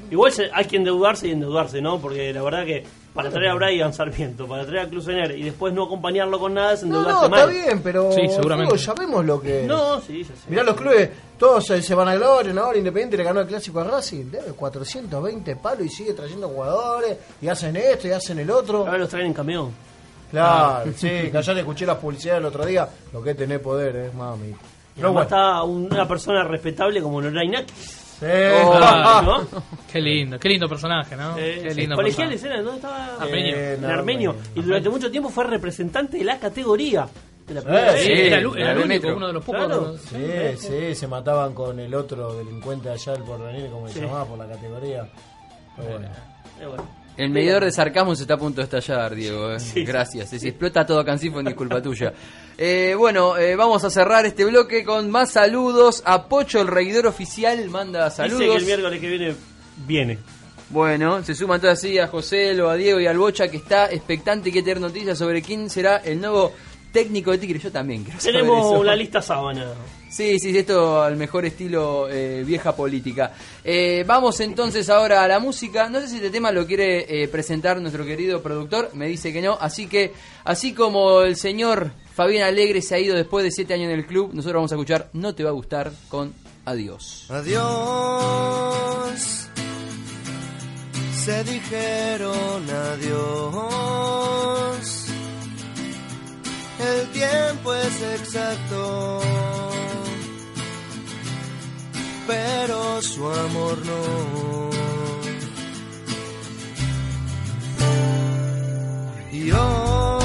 Igual se- hay que endeudarse y endeudarse, ¿no? Porque la verdad que para traer a Brian Sarmiento, para traer a Clusener y después no acompañarlo con nada es no, endeudarte no, está mal. bien, pero Sí, el seguramente. fútbol sabemos lo que es. No, sí, ya sé. Mirá los clubes, todos se, se van a gloria, ¿no? ahora Independiente le ganó el clásico a Racing, debe 420 palos y sigue trayendo jugadores, y hacen esto y hacen el otro. Ahora los traen en camión. Claro, sí, que ayer escuché las publicidades el otro día, lo que es tener poder, es mami. Y Pero bueno, está un- una persona respetable como Lorraine sí. Ah, ¿no? Qué lindo, qué lindo personaje, ¿no? Eh, qué sí, lindo colegiales personaje. era, ¿no? Estaba Armenio. Eh, en armenio. Armenio. Y durante mucho tiempo fue representante de la categoría. De la primera Eh. Sí, Sí, era, el, era la el único, uno de los pocos. Claro. Sí, sí, se mataban con el otro delincuente allá, el porvenir, como se Sí. llamaba por la categoría. Pero bueno. Eh, bueno. El medidor de sarcasmo se está a punto de estallar, Diego. eh. Gracias. Si explota todo fue ni culpa tuya. Eh, bueno, eh, vamos a cerrar este bloque con más saludos. A Pocho, el reidor oficial, manda saludos. Dice que el miércoles que viene viene. Bueno, se suman todas así a José, a Diego y al Bocha que está expectante y quiere tener noticias sobre quién será el nuevo técnico de Tigre. Yo también quiero saber Tenemos eso. una lista sábana. Sí, sí, esto al mejor estilo eh, vieja política. Eh, vamos entonces ahora a la música. No sé si este tema lo quiere eh, presentar nuestro querido productor. Me dice que no. Así que, así como el señor Fabián Alegre se ha ido después de siete años en el club, nosotros vamos a escuchar No te va a gustar con Adiós. Adiós. Se dijeron adiós. El tiempo es exacto. Pero su amor no. Y hoy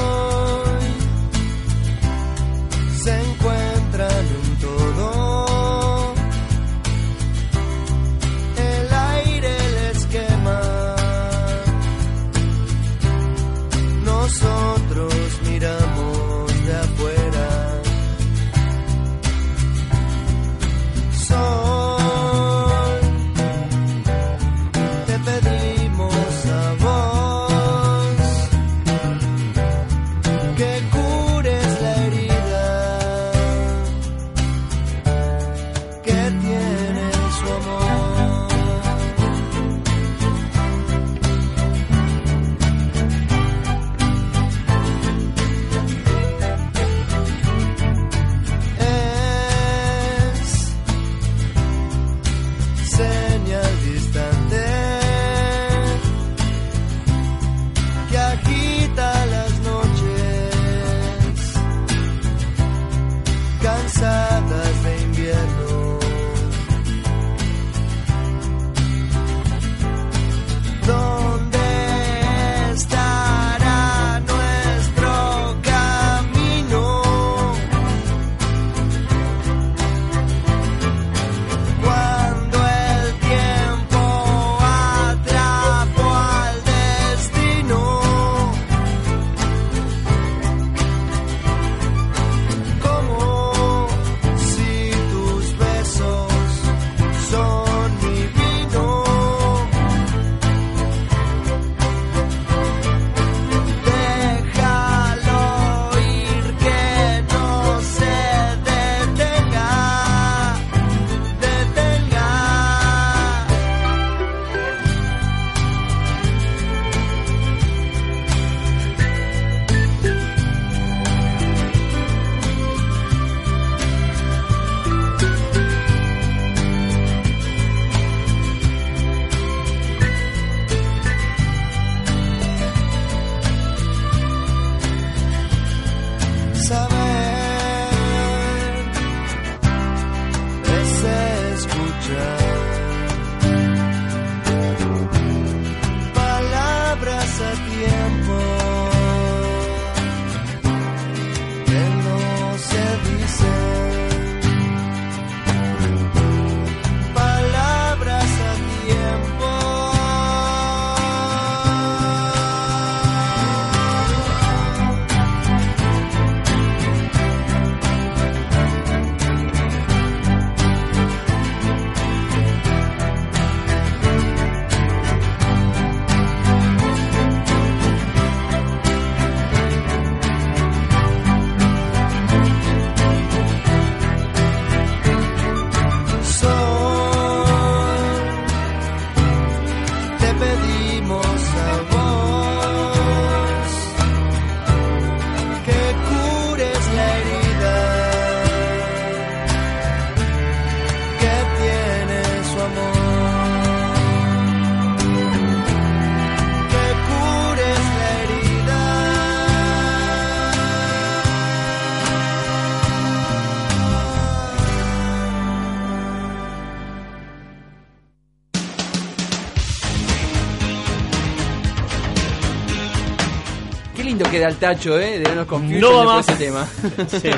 Tacho, ¿eh? De No va más. ese tema. Sí.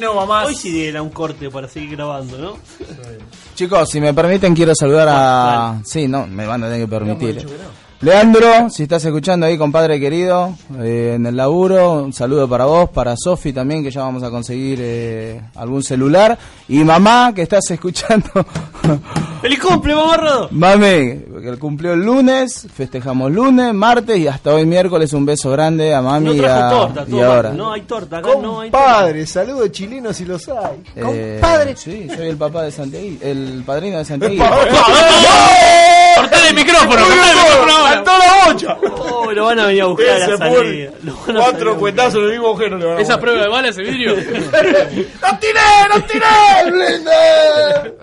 No va más. Hoy sí era un corte para seguir grabando, ¿no? Chicos, si me permiten, quiero saludar a. Sí, no, me van a tener que permitir. Leandro, si estás escuchando ahí, compadre querido, eh, en el laburo, un saludo para vos, para Sofi también, que ya vamos a conseguir eh, algún celular. Y mamá, que estás escuchando. ¡Feliz cumple, mamarrado! Mami, porque él cumplió el lunes, festejamos lunes, martes y hasta hoy miércoles un beso grande a mami No y, a, torta, y ahora. No hay torta acá, no hay torta. Compadre, saludos chilenos si los hay. Eh, Compadre. Sí, soy el papá de Santiago, el padrino de Santiago. Cortale el micrófono, cortale el micrófono ahora. ¡Saltó la bocha! Oh, lo van a venir a buscar a la salida. Lo Cuatro buscar. cuetazos en el mismo agujero le van a Esa prueba de bala, ese vidrio. ¡Los tiré! ¡Los tiré!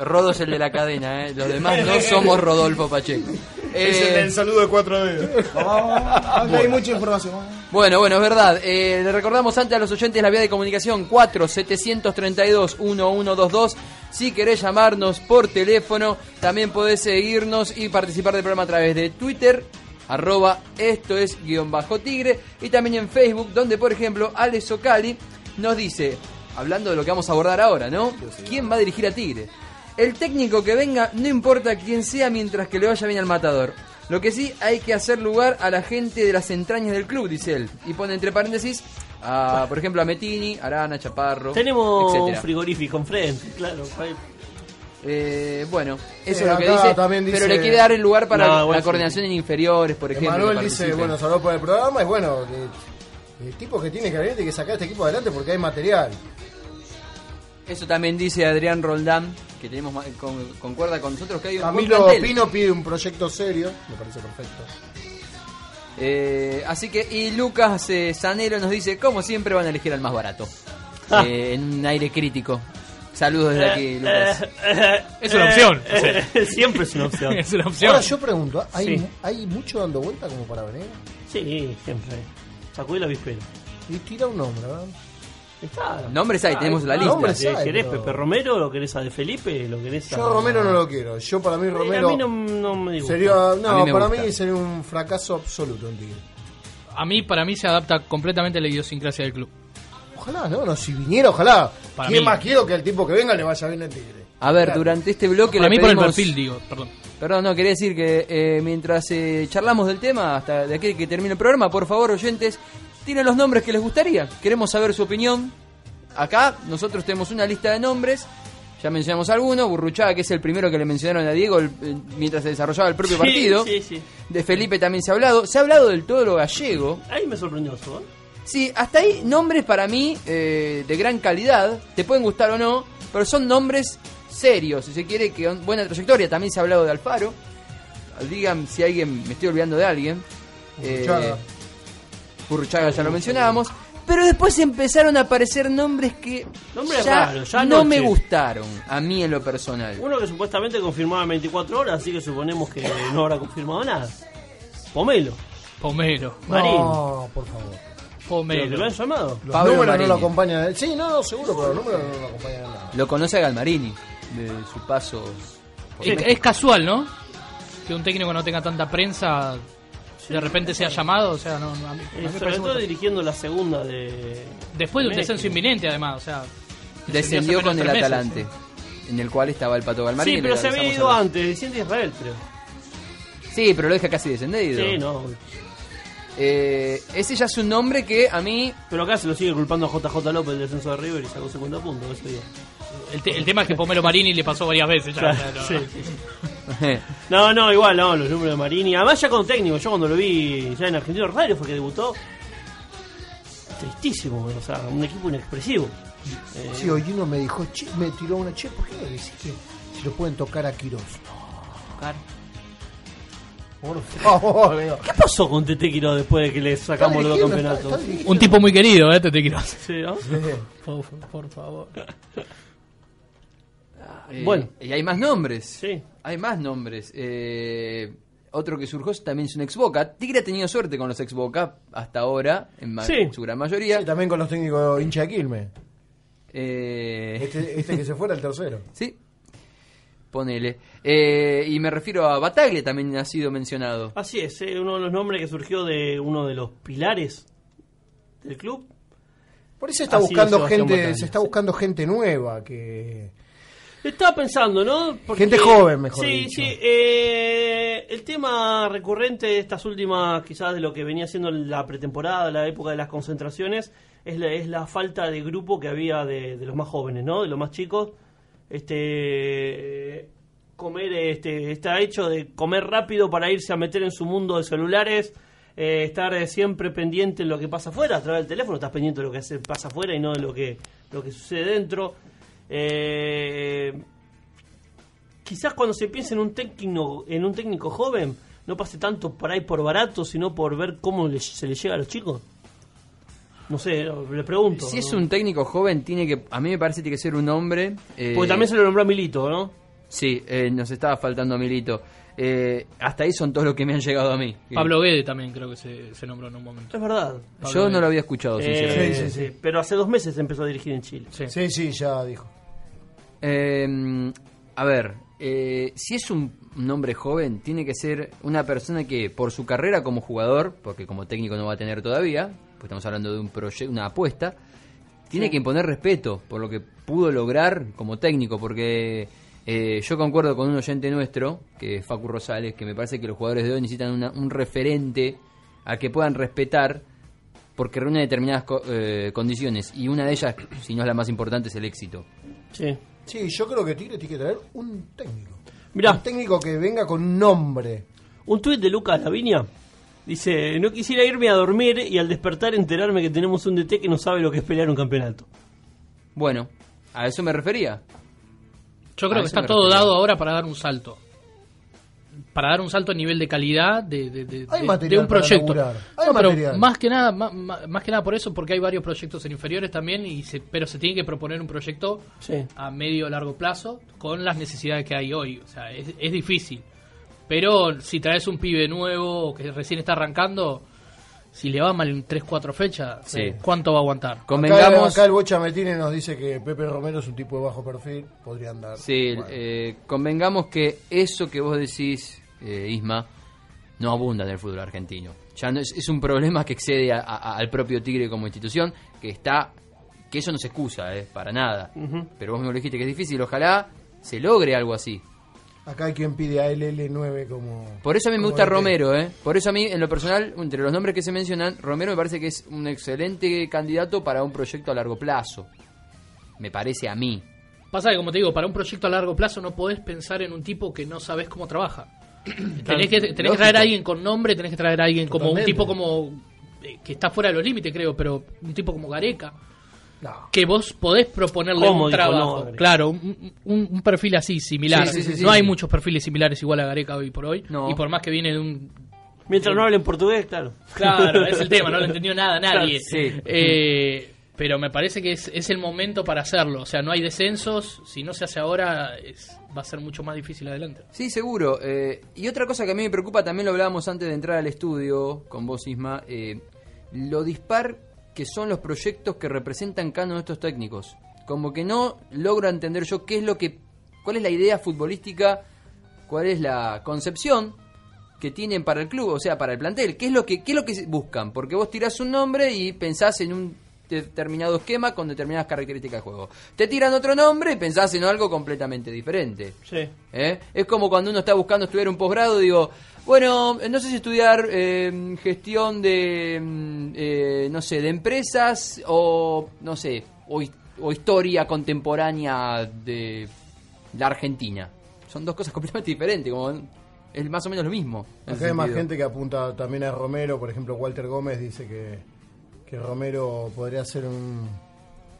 Rodo es el de la cadena, ¿eh? los demás no somos Rodolfo Pacheco. Es el Eh, del saludo de cuatro dedos. Acá hay mucha información. Bueno, bueno, es verdad. Eh, le recordamos antes a los oyentes la vía de comunicación 4-732-1122. Si querés llamarnos por teléfono, también podés seguirnos y participar del programa a través de Twitter, arroba esto es guion bajo tigre, y también en Facebook, donde por ejemplo Alex Ocali nos dice, hablando de lo que vamos a abordar ahora, ¿no? ¿Quién va a dirigir a Tigre? El técnico que venga, no importa quién sea mientras que le vaya bien al matador. Lo que sí hay que hacer lugar a la gente de las entrañas del club, dice él. Y pone entre paréntesis, a, por ejemplo, a Metini, Arana, Chaparro, Tenemos un etcétera. frigorífico enfrente, claro. Eh, bueno, eso Sí, es lo que dice, también Pero dice- le quiere dar el lugar para No, la igual sí. coordinación en inferiores, por ejemplo. Manuel dice, bueno, saludó por el programa y bueno, el, el tipo que tiene que venir tiene que sacar este equipo adelante porque hay material. Eso también dice Adrián Roldán, que tenemos ma- con- concuerda con nosotros que hay un Camilo. Pino pide un proyecto serio, me parece perfecto. Eh, así que, y Lucas eh, Sanero nos dice, como siempre van a elegir al más barato. Ah. Eh, en un aire crítico. Saludos desde aquí, Lucas. Es una opción. Eh, Siempre es una opción. Es una opción. Ahora yo pregunto, ¿hay, Sí. ¿hay mucho dando vuelta como para venir? Sí, siempre. Sacudí la vispera. Y tira un nombre, ¿verdad? Está. Nombres hay, tenemos la lista. nombres hay, ¿Querés pero- Pepe Romero? ¿Lo querés a De Felipe? ¿Lo querés a... Yo a Romero no lo quiero. Yo para mí Eh, Romero A mí no, no me disgusta. sería A no, mí me para gusta. mí sería un fracaso absoluto en Tigre. A mí, para mí, se adapta completamente a la idiosincrasia del club. Ojalá, no, no, si viniera, ojalá. Para ¿Quién mí. más quiero que el tipo que venga le vaya bien en Tigre? A ver, Claro. durante este bloque Para le mí, por el pedimos- perfil, digo, perdón. Perdón, no, quería decir que eh, mientras eh, charlamos del tema, hasta de aquí que termine el programa, por favor, oyentes, tienen los nombres que les gustaría. Queremos saber su opinión. Acá nosotros tenemos una lista de nombres. Ya mencionamos algunos. Burruchaga, que es el primero que le mencionaron a Diego el- eh, mientras se desarrollaba el propio Sí, partido. Sí, sí. De Felipe también se ha hablado. Se ha hablado del toro gallego. Ahí me sorprendió eso, ¿eh? Sí, hasta ahí nombres para mí eh, de gran calidad. Te pueden gustar o no, pero son nombres serios. Si se quiere, que buena trayectoria. También se ha hablado de Alfaro. Digan si alguien, me estoy olvidando de alguien. Burruchaga. Burruchaga ya lo mencionábamos. Pero después empezaron a aparecer nombres que Nombres ya raros, ya no me gustaron, a mí en lo personal. Uno que supuestamente confirmaba en 24 horas, así que suponemos que no habrá confirmado nada. Pomelo. Pomelo. Marín. No, por favor. ¿Pero que lo Pomelo. han llamado? Los Pablo números Marini. no lo acompañan. Sí, no, no, seguro, pero los números no lo acompañan nada. Lo conoce a Galmarini, de su paso. Es, es casual, ¿no? Que un técnico no tenga tanta prensa de repente sea llamado, o sea, no, no, a mí- a mí Eh, me sobre todo dirigiendo la segunda de. Después de un descenso inminente, además, o sea. Descendió con el meses, Atalante, en el cual estaba el Pato Galmarini. Sí, pero se había ido antes, desciende Israel, creo. Sí, pero lo deja casi descendido. Sí, no. Eh, ese ya es un nombre que a mí. Pero acá se lo sigue culpando a JJ López del descenso de River y sacó 50 puntos ese día. El, te- el tema es que Pomelo Marini le pasó varias veces ya. Claro, no- sí, sí. No, no, igual, no, los números de Marini. Además, ya con técnico, yo cuando lo vi ya en Argentino Radio fue que debutó. Tristísimo, o sea, un equipo inexpresivo. Eh, Sí, hoy uno me dijo, che, me tiró una che, ¿por qué no decís que si lo pueden tocar a Quirós? Tocar. Por favor, digo. ¿Qué pasó con Tete Quirós después de que le sacamos los dos está- campeonatos? está. Un tipo muy querido, ¿eh? Te te quiero hacer. Sí, ¿no? Por, por favor. Eh, Bueno. Y hay más nombres. Sí. Hay más nombres. Eh, otro que surgió también es un ex Boca. Tigre ha tenido suerte con los ex Boca hasta ahora, en su gran mayoría. Sí, también con los técnicos hincha de Quilmes. Eh, Este, este que se fuera el tercero. Sí. Ponele. Eh, y me refiero a Bataglia, también ha sido mencionado. Así es, eh, uno de los nombres que surgió de uno de los pilares del club. Por eso está buscando gente, Bataglia, se está buscando gente nueva que Estaba pensando, ¿no? Gente joven, mejor Sí, dicho. sí. eh, el tema recurrente de estas últimas, quizás de lo que venía siendo la pretemporada, la época de las concentraciones, es la, es la falta de grupo que había de, de los más jóvenes, ¿no? De los más chicos. Este. comer, este, está hecho de comer rápido para irse a meter en su mundo de celulares, eh, estar eh, siempre pendiente de lo que pasa afuera, a través del teléfono estás pendiente de lo que se pasa afuera y no de lo que, lo que sucede dentro. Eh, quizás cuando se piensa en un técnico, en un técnico joven, no pase tanto por ahí por barato, sino por ver cómo le- se le llega a los chicos. No sé, le pregunto. Si es un técnico joven, tiene que, a mí me parece que tiene que ser un hombre. eh, Porque también se lo nombró a Milito, ¿no? Sí, eh, nos estaba faltando a Milito. Eh, hasta ahí son todos los que me han llegado a mí. Pablo Guede también creo que se, se nombró en un momento. Es verdad. Yo no lo había escuchado, Eh, sinceramente. sí, sí, sí. Pero hace dos meses empezó a dirigir en Chile. Sí, sí, ya dijo. Eh, a ver, eh, si es un, hombre joven, tiene que ser una persona que, por su carrera como jugador, porque como técnico no va a tener todavía, pues estamos hablando de un proyecto, una apuesta, tiene Sí. que imponer respeto por lo que pudo lograr como técnico, porque eh, yo concuerdo con un oyente nuestro, que es Facu Rosales, que me parece que los jugadores de hoy necesitan una- un referente a que puedan respetar porque reúne determinadas co- eh, condiciones y una de ellas, si no es la más importante, es el éxito. Sí. Sí, yo creo que Tigre tiene que traer un técnico. Mirá. Un técnico que venga con un nombre. Un tuit de Lucas Lavinia dice: No quisiera irme a dormir y al despertar enterarme que tenemos un DT que no sabe lo que es pelear un campeonato. Bueno, a eso me refería. Yo creo que está todo dado ahora para dar un salto. Para dar un salto a nivel de calidad de, de- de- Hay de- material de un proyecto. Hay No, pero más que nada, más, que nada por eso, porque hay varios proyectos en inferiores también, y se- pero se tiene que proponer un proyecto Sí. a medio o largo plazo con las necesidades que hay hoy. O sea, es, es difícil. Pero si traes un pibe nuevo que recién está arrancando, si le va mal en 3-4 fechas, Sí. ¿cuánto va a aguantar? Acá, acá el Bocha Metine nos dice que Pepe Romero es un tipo de bajo perfil. Podría andar. Sí, eh, convengamos que eso que vos decís, eh, Isma, no abunda en el fútbol argentino. Ya no es, es un problema que excede a- a- al propio Tigre como institución, que está, que eso no se excusa, eh, para nada. Pero vos mismo lo dijiste que es difícil, ojalá se logre algo así. Acá hay quien pide a LL9 como. Por eso a mí me gusta. Romero, ¿eh? Por eso a mí, en lo personal, entre los nombres que se mencionan, Romero me parece que es un excelente candidato para un proyecto a largo plazo. Me parece a mí. Pasa que, como te digo, para un proyecto a largo plazo no podés pensar en un tipo que no sabes cómo trabaja. tenés que, tenés que traer a alguien con nombre, tenés que traer a alguien como un tipo como eh, que está fuera de los límites, creo, pero un tipo como Gareca. No. Que vos podés proponerle ¿Cómo un trabajo. claro, un, un- un perfil así, similar. Sí, sí, sí, no sí, hay sí. muchos perfiles similares igual a Gareca hoy por hoy. No. Y por más que viene de un. Mientras no hablen portugués, claro. Claro, es el tema, no lo entendió nada nadie. Sí. Eh, pero me parece que es, es el momento para hacerlo. O sea, no hay descensos. Si no se hace ahora, es- va a ser mucho más difícil adelante. Sí, seguro. Eh, y otra cosa que a mí me preocupa, también lo hablábamos antes de entrar al estudio con vos, Isma, eh, lo dispar que son los proyectos que representan cada uno de estos técnicos. Como que no logro entender yo qué es lo que, cuál es la idea futbolística, cuál es la concepción que tienen para el club, o sea, para el plantel. ¿Qué es lo que, qué es lo que buscan? Porque vos tirás un nombre y pensás en un determinado esquema con determinadas características de juego. Te tiran otro nombre y pensás en algo completamente diferente. Sí. ¿Eh? Es como cuando uno está buscando estudiar un posgrado, digo, bueno, no sé si estudiar eh, gestión de, mm, eh, no sé, de empresas o, no sé, o, his- o historia contemporánea de la Argentina. Son dos cosas completamente diferentes, como es más o menos lo mismo. Acá hay más gente que apunta también a Romero. Por ejemplo, Walter Gómez dice que, que Romero podría ser un,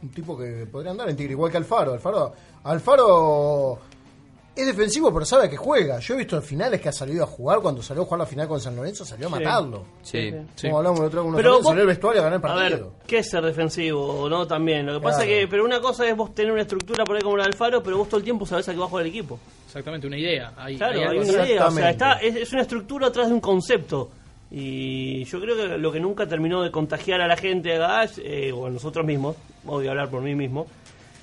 un tipo que podría andar en Tigre, igual que Alfaro. Alfaro, Alfaro es defensivo, pero sabe que juega. Yo he visto finales que ha salido a jugar. Cuando salió a jugar la final con San Lorenzo, salió a Sí. matarlo. Sí, Como hablamos el otro día, Pero vos- salió al vestuario a ganar el A ver, partido. ¿qué es ser defensivo? ¿No? También. Lo que pasa Claro. que, pero una cosa es vos tener una estructura por ahí como la de Alfaro, pero vos todo el tiempo sabés a qué va a jugar el equipo. Exactamente, una idea. Hay, Claro, hay hay una idea. O sea, está, es, es una estructura atrás de un concepto. Y yo creo que lo que nunca terminó de contagiar a la gente de Gadash, eh, o a nosotros mismos, voy a hablar por mí mismo,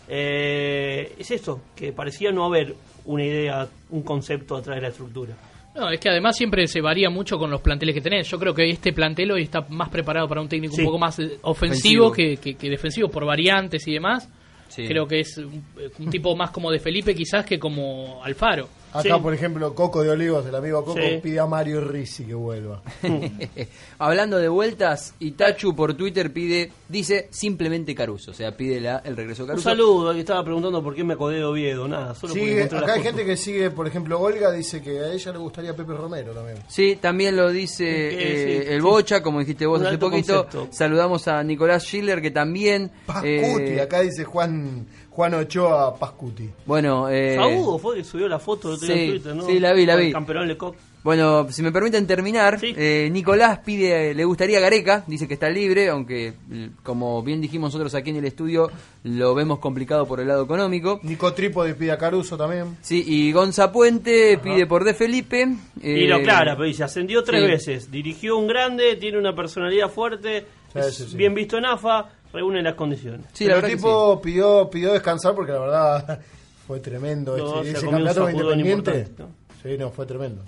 eh, es esto, que parecía no haber una idea, un concepto atrás de la estructura. No, es que además siempre se varía mucho con los planteles que tenés. Yo creo que este plantel hoy está más preparado para un técnico Sí. un poco más eh, ofensivo Ofensivo. que, que- que defensivo por variantes y demás. Sí. Creo que es un, un tipo más como de Felipe quizás que como Alfaro. Acá, Sí. por ejemplo, Coco de Olivos, el amigo Coco, Sí. pide a Mario Rizzi que vuelva. Hablando de vueltas, Itachu por Twitter pide, dice simplemente Caruso, o sea, pide la- el regreso de Un Caruso. saludo, al que estaba preguntando por qué me acordé de Oviedo, nada, solo Sigue, acá hay foto. gente que sigue, por ejemplo, Olga dice que a ella le gustaría Pepe Romero también. Sí, también lo dice eh, sí, el sí. Bocha, como dijiste vos Un hace poquito. concepto. Saludamos a Nicolás Schiller, que también... eh, Pascuti, acá dice Juan Juan Ochoa Pascuti. bueno, eh, Saúdo fue que subió la foto sí, en Twitter, ¿no? sí, la vi, la Con el vi. Campeón Lecoq. Bueno, si me permiten terminar, eh, Nicolás pide, le gustaría Gareca, dice que está libre, aunque l- como bien dijimos nosotros aquí en el estudio, lo vemos complicado por el lado económico. Nico Trípode pide a Caruso también. Sí, y Gonza Puente pide por De Felipe. Y lo eh, clara, pero dice, ascendió tres sí. veces, dirigió un grande, tiene una personalidad fuerte, Sí, es sí, sí. bien visto en AFA, reúne las condiciones. Pero el tipo pidió, pidió descansar porque la verdad fue tremendo. No, ese se ese un campeonato independiente. importante, Sí, no, fue tremendo.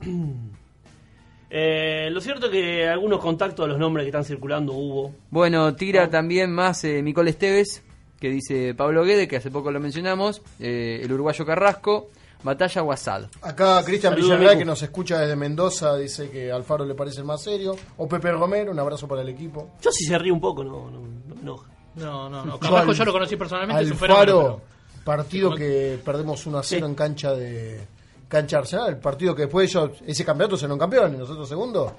Eh, lo cierto es que algunos contactos a los nombres que están circulando hubo. Bueno, tira también más eh, Micol Esteves, que dice Pablo Guede, que hace poco lo mencionamos, eh, el uruguayo Carrasco, Batalla Guasad. Acá Cristian Villarreal, que nos escucha desde Mendoza, dice que Alfaro le parece el más serio. O Pepe Romero, un abrazo para el equipo. Yo si se ríe un poco, no, no, no me enoja. No, no, no. Carrasco yo lo conocí personalmente, Alfaro, fenómeno. partido que perdemos 1 a 0 en cancha de cancha Arsenal, el partido que después ellos, ese campeonato se no campeón y nosotros segundo.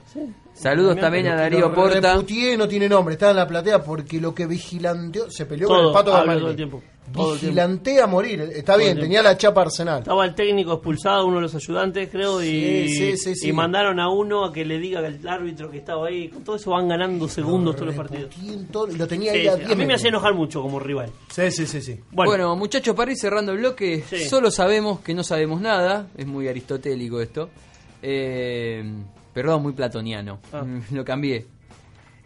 Saludos también a Darío Porta. reputié, no tiene nombre, está en la platea porque lo que vigilanteó, se peleó con Todo, el pato Gamarelli. Todo. Vigilantea a morir, está bien, tenía la chapa Arsenal. Estaba el técnico expulsado, uno de los ayudantes, creo, y, Sí, sí, sí, sí. y mandaron a uno a que le diga al árbitro que estaba ahí. Con todo eso van ganando segundos todos los partidos. Lo tenía Sí, ahí a sí. 10 A mí me hacía enojar mucho como rival. Sí, sí, sí, sí. Bueno, muchachos, para ir cerrando el bloque, Sí. solo sabemos que no sabemos nada, es muy aristotélico esto, eh, perdón, muy platoniano, Ah. Lo cambié,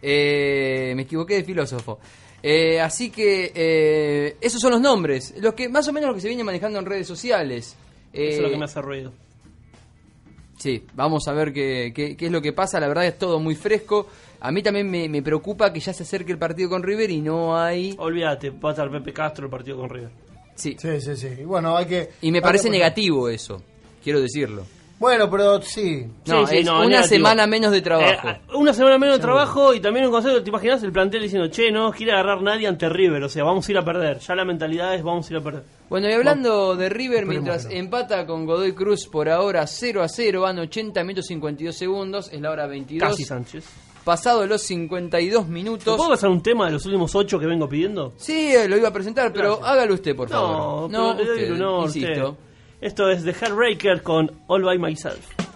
Eh, me equivoqué de filósofo. Eh, así que eh, esos son los nombres, los que más o menos lo que se viene manejando en redes sociales. Eso es lo Eh, que me hace ruido. Sí, vamos a ver qué, qué- qué es lo que pasa. La verdad es todo muy fresco. A mí también me, me preocupa que ya se acerque el partido con River y no hay... Olvídate, va a estar Pepe Castro el partido con River. Sí. Sí, sí, sí. Y bueno, hay que. Y me parece que- negativo eso, quiero decirlo. Bueno, pero sí. No, Sí, sí, es no, una negativo. semana menos de trabajo. Eh, una semana menos de trabajo y también un consejo, ¿te imaginas el plantel diciendo, che, no quiere agarrar nadie ante River? O sea, vamos a ir a perder. Ya la mentalidad es, vamos a ir a perder. Bueno, y hablando de River, Esperemos mientras que no. empata con Godoy Cruz por ahora 0 a 0, van 80 minutos 52 segundos, es la hora 22. Casi Sánchez. Pasado los 52 ¿Te minutos. puedo pasar un tema de los últimos ocho que vengo pidiendo? Sí, eh, lo iba a presentar, pero Gracias. hágalo usted, por No, favor. pero le doy usted, el honor, insisto. usted. Esto es The Heartbreaker con All By Myself.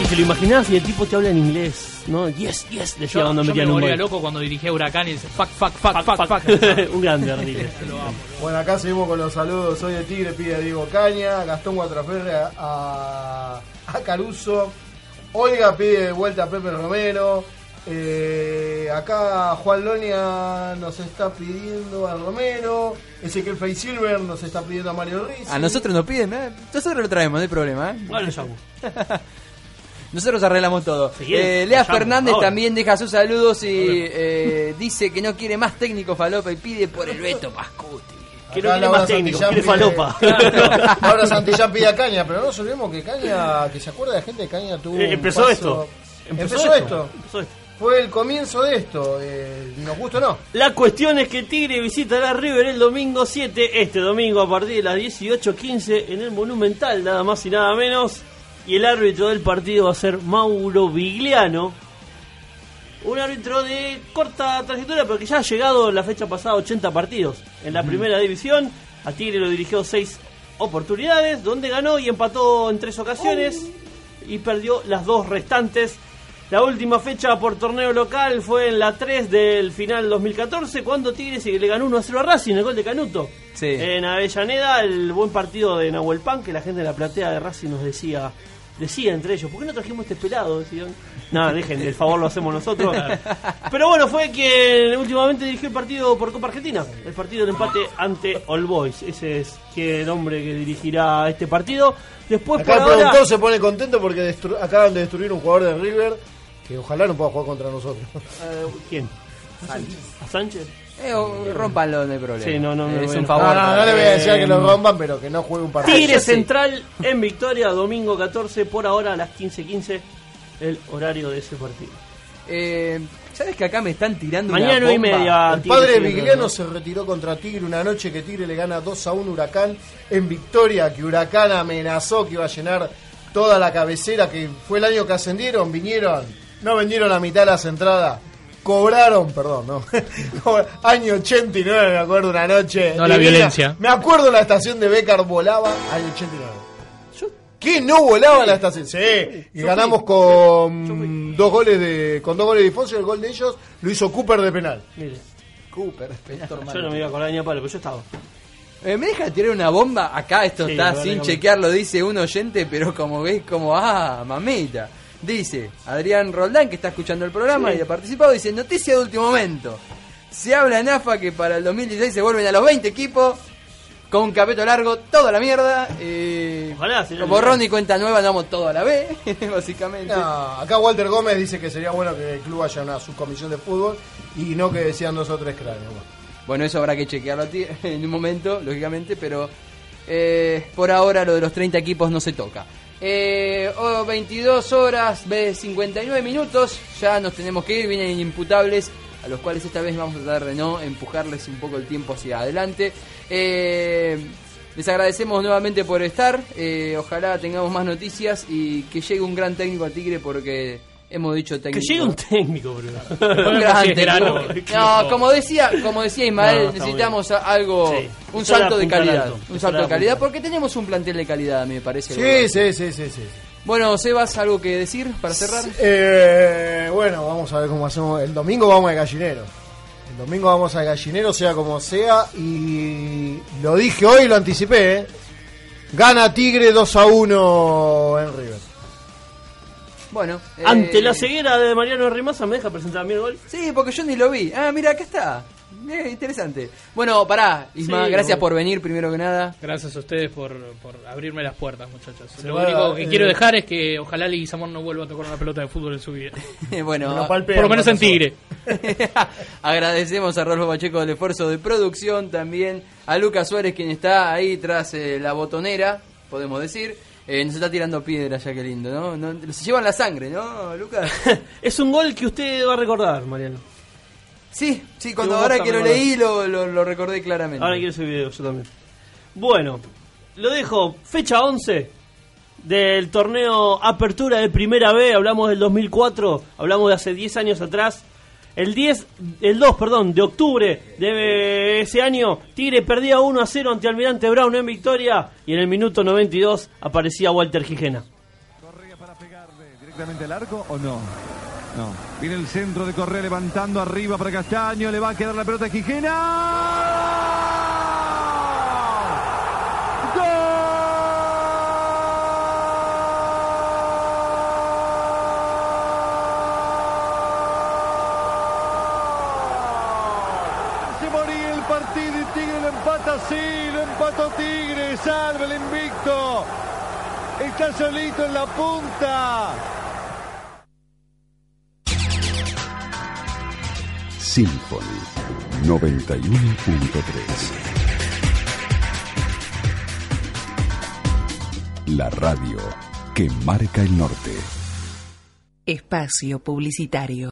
Y te lo imaginás y el tipo te habla en inglés, ¿no? Yes, yes, decía Yo, cuando yo me metían un volvía loco cuando dirigía Huracán y dice fuck, fuck, fuck, fuck, fuck. un grande amo. Bueno, acá seguimos con los saludos. Soy de Tigre, pide a Diego Caña. Gastón Guatraferre a, a, Caruso. Olga pide de vuelta a Pepe Romero. Eh, acá Juan Lonia nos está pidiendo a Romero. Ezequiel Frey Silver nos está pidiendo a Mario Riz. A nosotros nos piden, ¿eh? nosotros lo traemos, no hay problema. ¿eh? Bueno, llamo. Nosotros arreglamos todo. Eh, Lea Fernández también deja sus saludos y eh, dice que no quiere más técnico falopa y pide por el Beto Pascuti. Que no quiere más técnico, quiere falopa. Ahora Santillán pide a Caña, pero no nos olvidemos que Caña, que se acuerda de gente de Caña tuvo. Eh, un empezó paso- esto. Empezó, Empezó esto. esto. Empezó esto. Fue el comienzo de esto. Eh, nos gusta o no. La cuestión es que Tigre visitará a River el domingo 7, este domingo a partir de las 18.15 en el Monumental, nada más y nada menos. Y el árbitro del partido va a ser Mauro Vigliano. Un árbitro de corta trayectoria, pero que ya ha llegado la fecha pasada a 80 partidos en la primera división. A Tigre lo dirigió 6 oportunidades, donde ganó y empató en tres ocasiones y perdió las dos restantes. La última fecha por torneo local fue en la 3 del final 2014, cuando Tigre se le ganó 1 a 0 a Racing, el gol de Canuto. Sí. En Avellaneda, el buen partido de Nahuel Pan, que la gente de la platea de Racing nos decía, decía entre ellos, ¿por qué no trajimos este pelado? Decían. No, dejen, el favor lo hacemos nosotros. Pero bueno, fue quien últimamente dirigió el partido por Copa Argentina, el partido del empate ante All Boys. Ese es que el hombre que dirigirá este partido. Después Acá por el ahora... productor se pone contento porque destru- acaban de destruir un jugador de River que ojalá no pueda jugar contra nosotros. Eh, ¿Quién? ¿A Sánchez? Eh, rompanlo, no hay problema. Sí, no, es un favor. No, no, no le voy a decir Eh, que lo rompan, pero que no juegue un partido. Tigre. Central en Victoria, domingo 14, por ahora a las 15.15, el horario de ese partido. Eh, ¿Sabes que acá me están tirando Mañana una nueve y bomba? media. El Tigre padre Vigliano se retiró contra Tigre una noche que Tigre le gana 2 a 1 Huracán en Victoria, que Huracán amenazó que iba a llenar toda la cabecera, que fue el año que ascendieron, vinieron, no vendieron la mitad de las entradas, cobraron, perdón, no, año 89 me acuerdo una noche. No, la violencia. Me acuerdo la estación de Becar volaba, año 89. ¿Qué no volaba la estación? Sí, y ganamos con dos goles de con dos goles de Difonso y el gol de ellos lo hizo Cooper de penal. Mire, Cooper. yo no me iba a acordar ni a palo, pero yo estaba. Eh, ¿Me deja tirar una bomba? Acá esto Sí, está sin que- chequearlo, dice un oyente, pero como ves, como, ah, mamita. Dice Adrián Roldán, que está escuchando el programa Sí. y ha participado, dice, noticia de último momento. Se habla en AFA que para el 2016 se vuelven a los 20 equipos, con un capeto largo, toda la mierda. eh, Ojalá, señor. como Ron y cuenta nueva, damos todo a la B, básicamente. No, acá Walter Gómez dice que sería bueno que el club haya una subcomisión de fútbol y no que decían dos o tres cráneos. Bueno. Bueno, eso habrá que chequearlo a ti- en un momento, lógicamente, pero eh, por ahora lo de los 30 equipos no se toca. Eh, oh, 22 horas, ve, 59 minutos, ya nos tenemos que ir, vienen imputables, a los cuales esta vez vamos a tratar de no empujarles un poco el tiempo hacia adelante. Eh, les agradecemos nuevamente por estar, eh, ojalá tengamos más noticias y que llegue un gran técnico a Tigre porque hemos dicho Que técnico. llegue un técnico, bro. Un gran técnico. No, como decía, como decía Ismael, No, necesitamos algo, Sí. un Eso salto de calidad, alto. un Eso salto de calidad, porque tenemos un plantel de calidad, me parece. Sí, sí, sí, sí, sí. Bueno, Sebas, algo que decir para cerrar. Eh, bueno, vamos a ver cómo hacemos. El domingo vamos al gallinero. El domingo vamos al gallinero, sea como sea. Y lo dije hoy, lo anticipé. ¿eh? Gana Tigre 2 a 1 en River. Bueno, eh, Ante la ceguera de Mariano Rimasa, ¿me deja presentar a mí el gol? Sí, porque yo ni lo vi. Ah, mira, acá está. Eh, interesante. Bueno, pará, Isma, Sí, gracias por venir primero que nada. Gracias a ustedes por, por abrirme las puertas, muchachos. Se Lo va, único que eh, quiero dejar es que ojalá Leguizamón no vuelva a tocar una pelota de fútbol en su vida. bueno, palpea, Por lo menos en. Tigre. Agradecemos a Rolfo Pacheco del esfuerzo de producción, también a Lucas Suárez, quien está ahí tras eh, la botonera, podemos decir. Eh, nos está tirando piedra, ya que lindo, ¿no? no se llevan la sangre, ¿no, Lucas? Es un gol que usted va a recordar, Mariano. Sí, sí, cuando ahora que lo leí lo, lo, lo recordé claramente. Ahora quiero ese video, yo también. Bueno, lo dejo. Fecha 11 del torneo Apertura de Primera B. Hablamos del 2004, hablamos de hace 10 años atrás. El 10, el 2, perdón, de octubre de ese año, Tigre perdía 1 a 0 ante Almirante Brown en victoria y en el minuto 92 aparecía Walter Gijena. directamente al arco o no? No. Viene el centro de Correa levantando arriba para Castaño. Le va a quedar la pelota a Se moría el partido y Tigre lo empata, sí, lo empató Tigre, salve el invicto. Está solito en la punta. Symphony 91.3 La radio que marca el norte. Espacio Publicitario.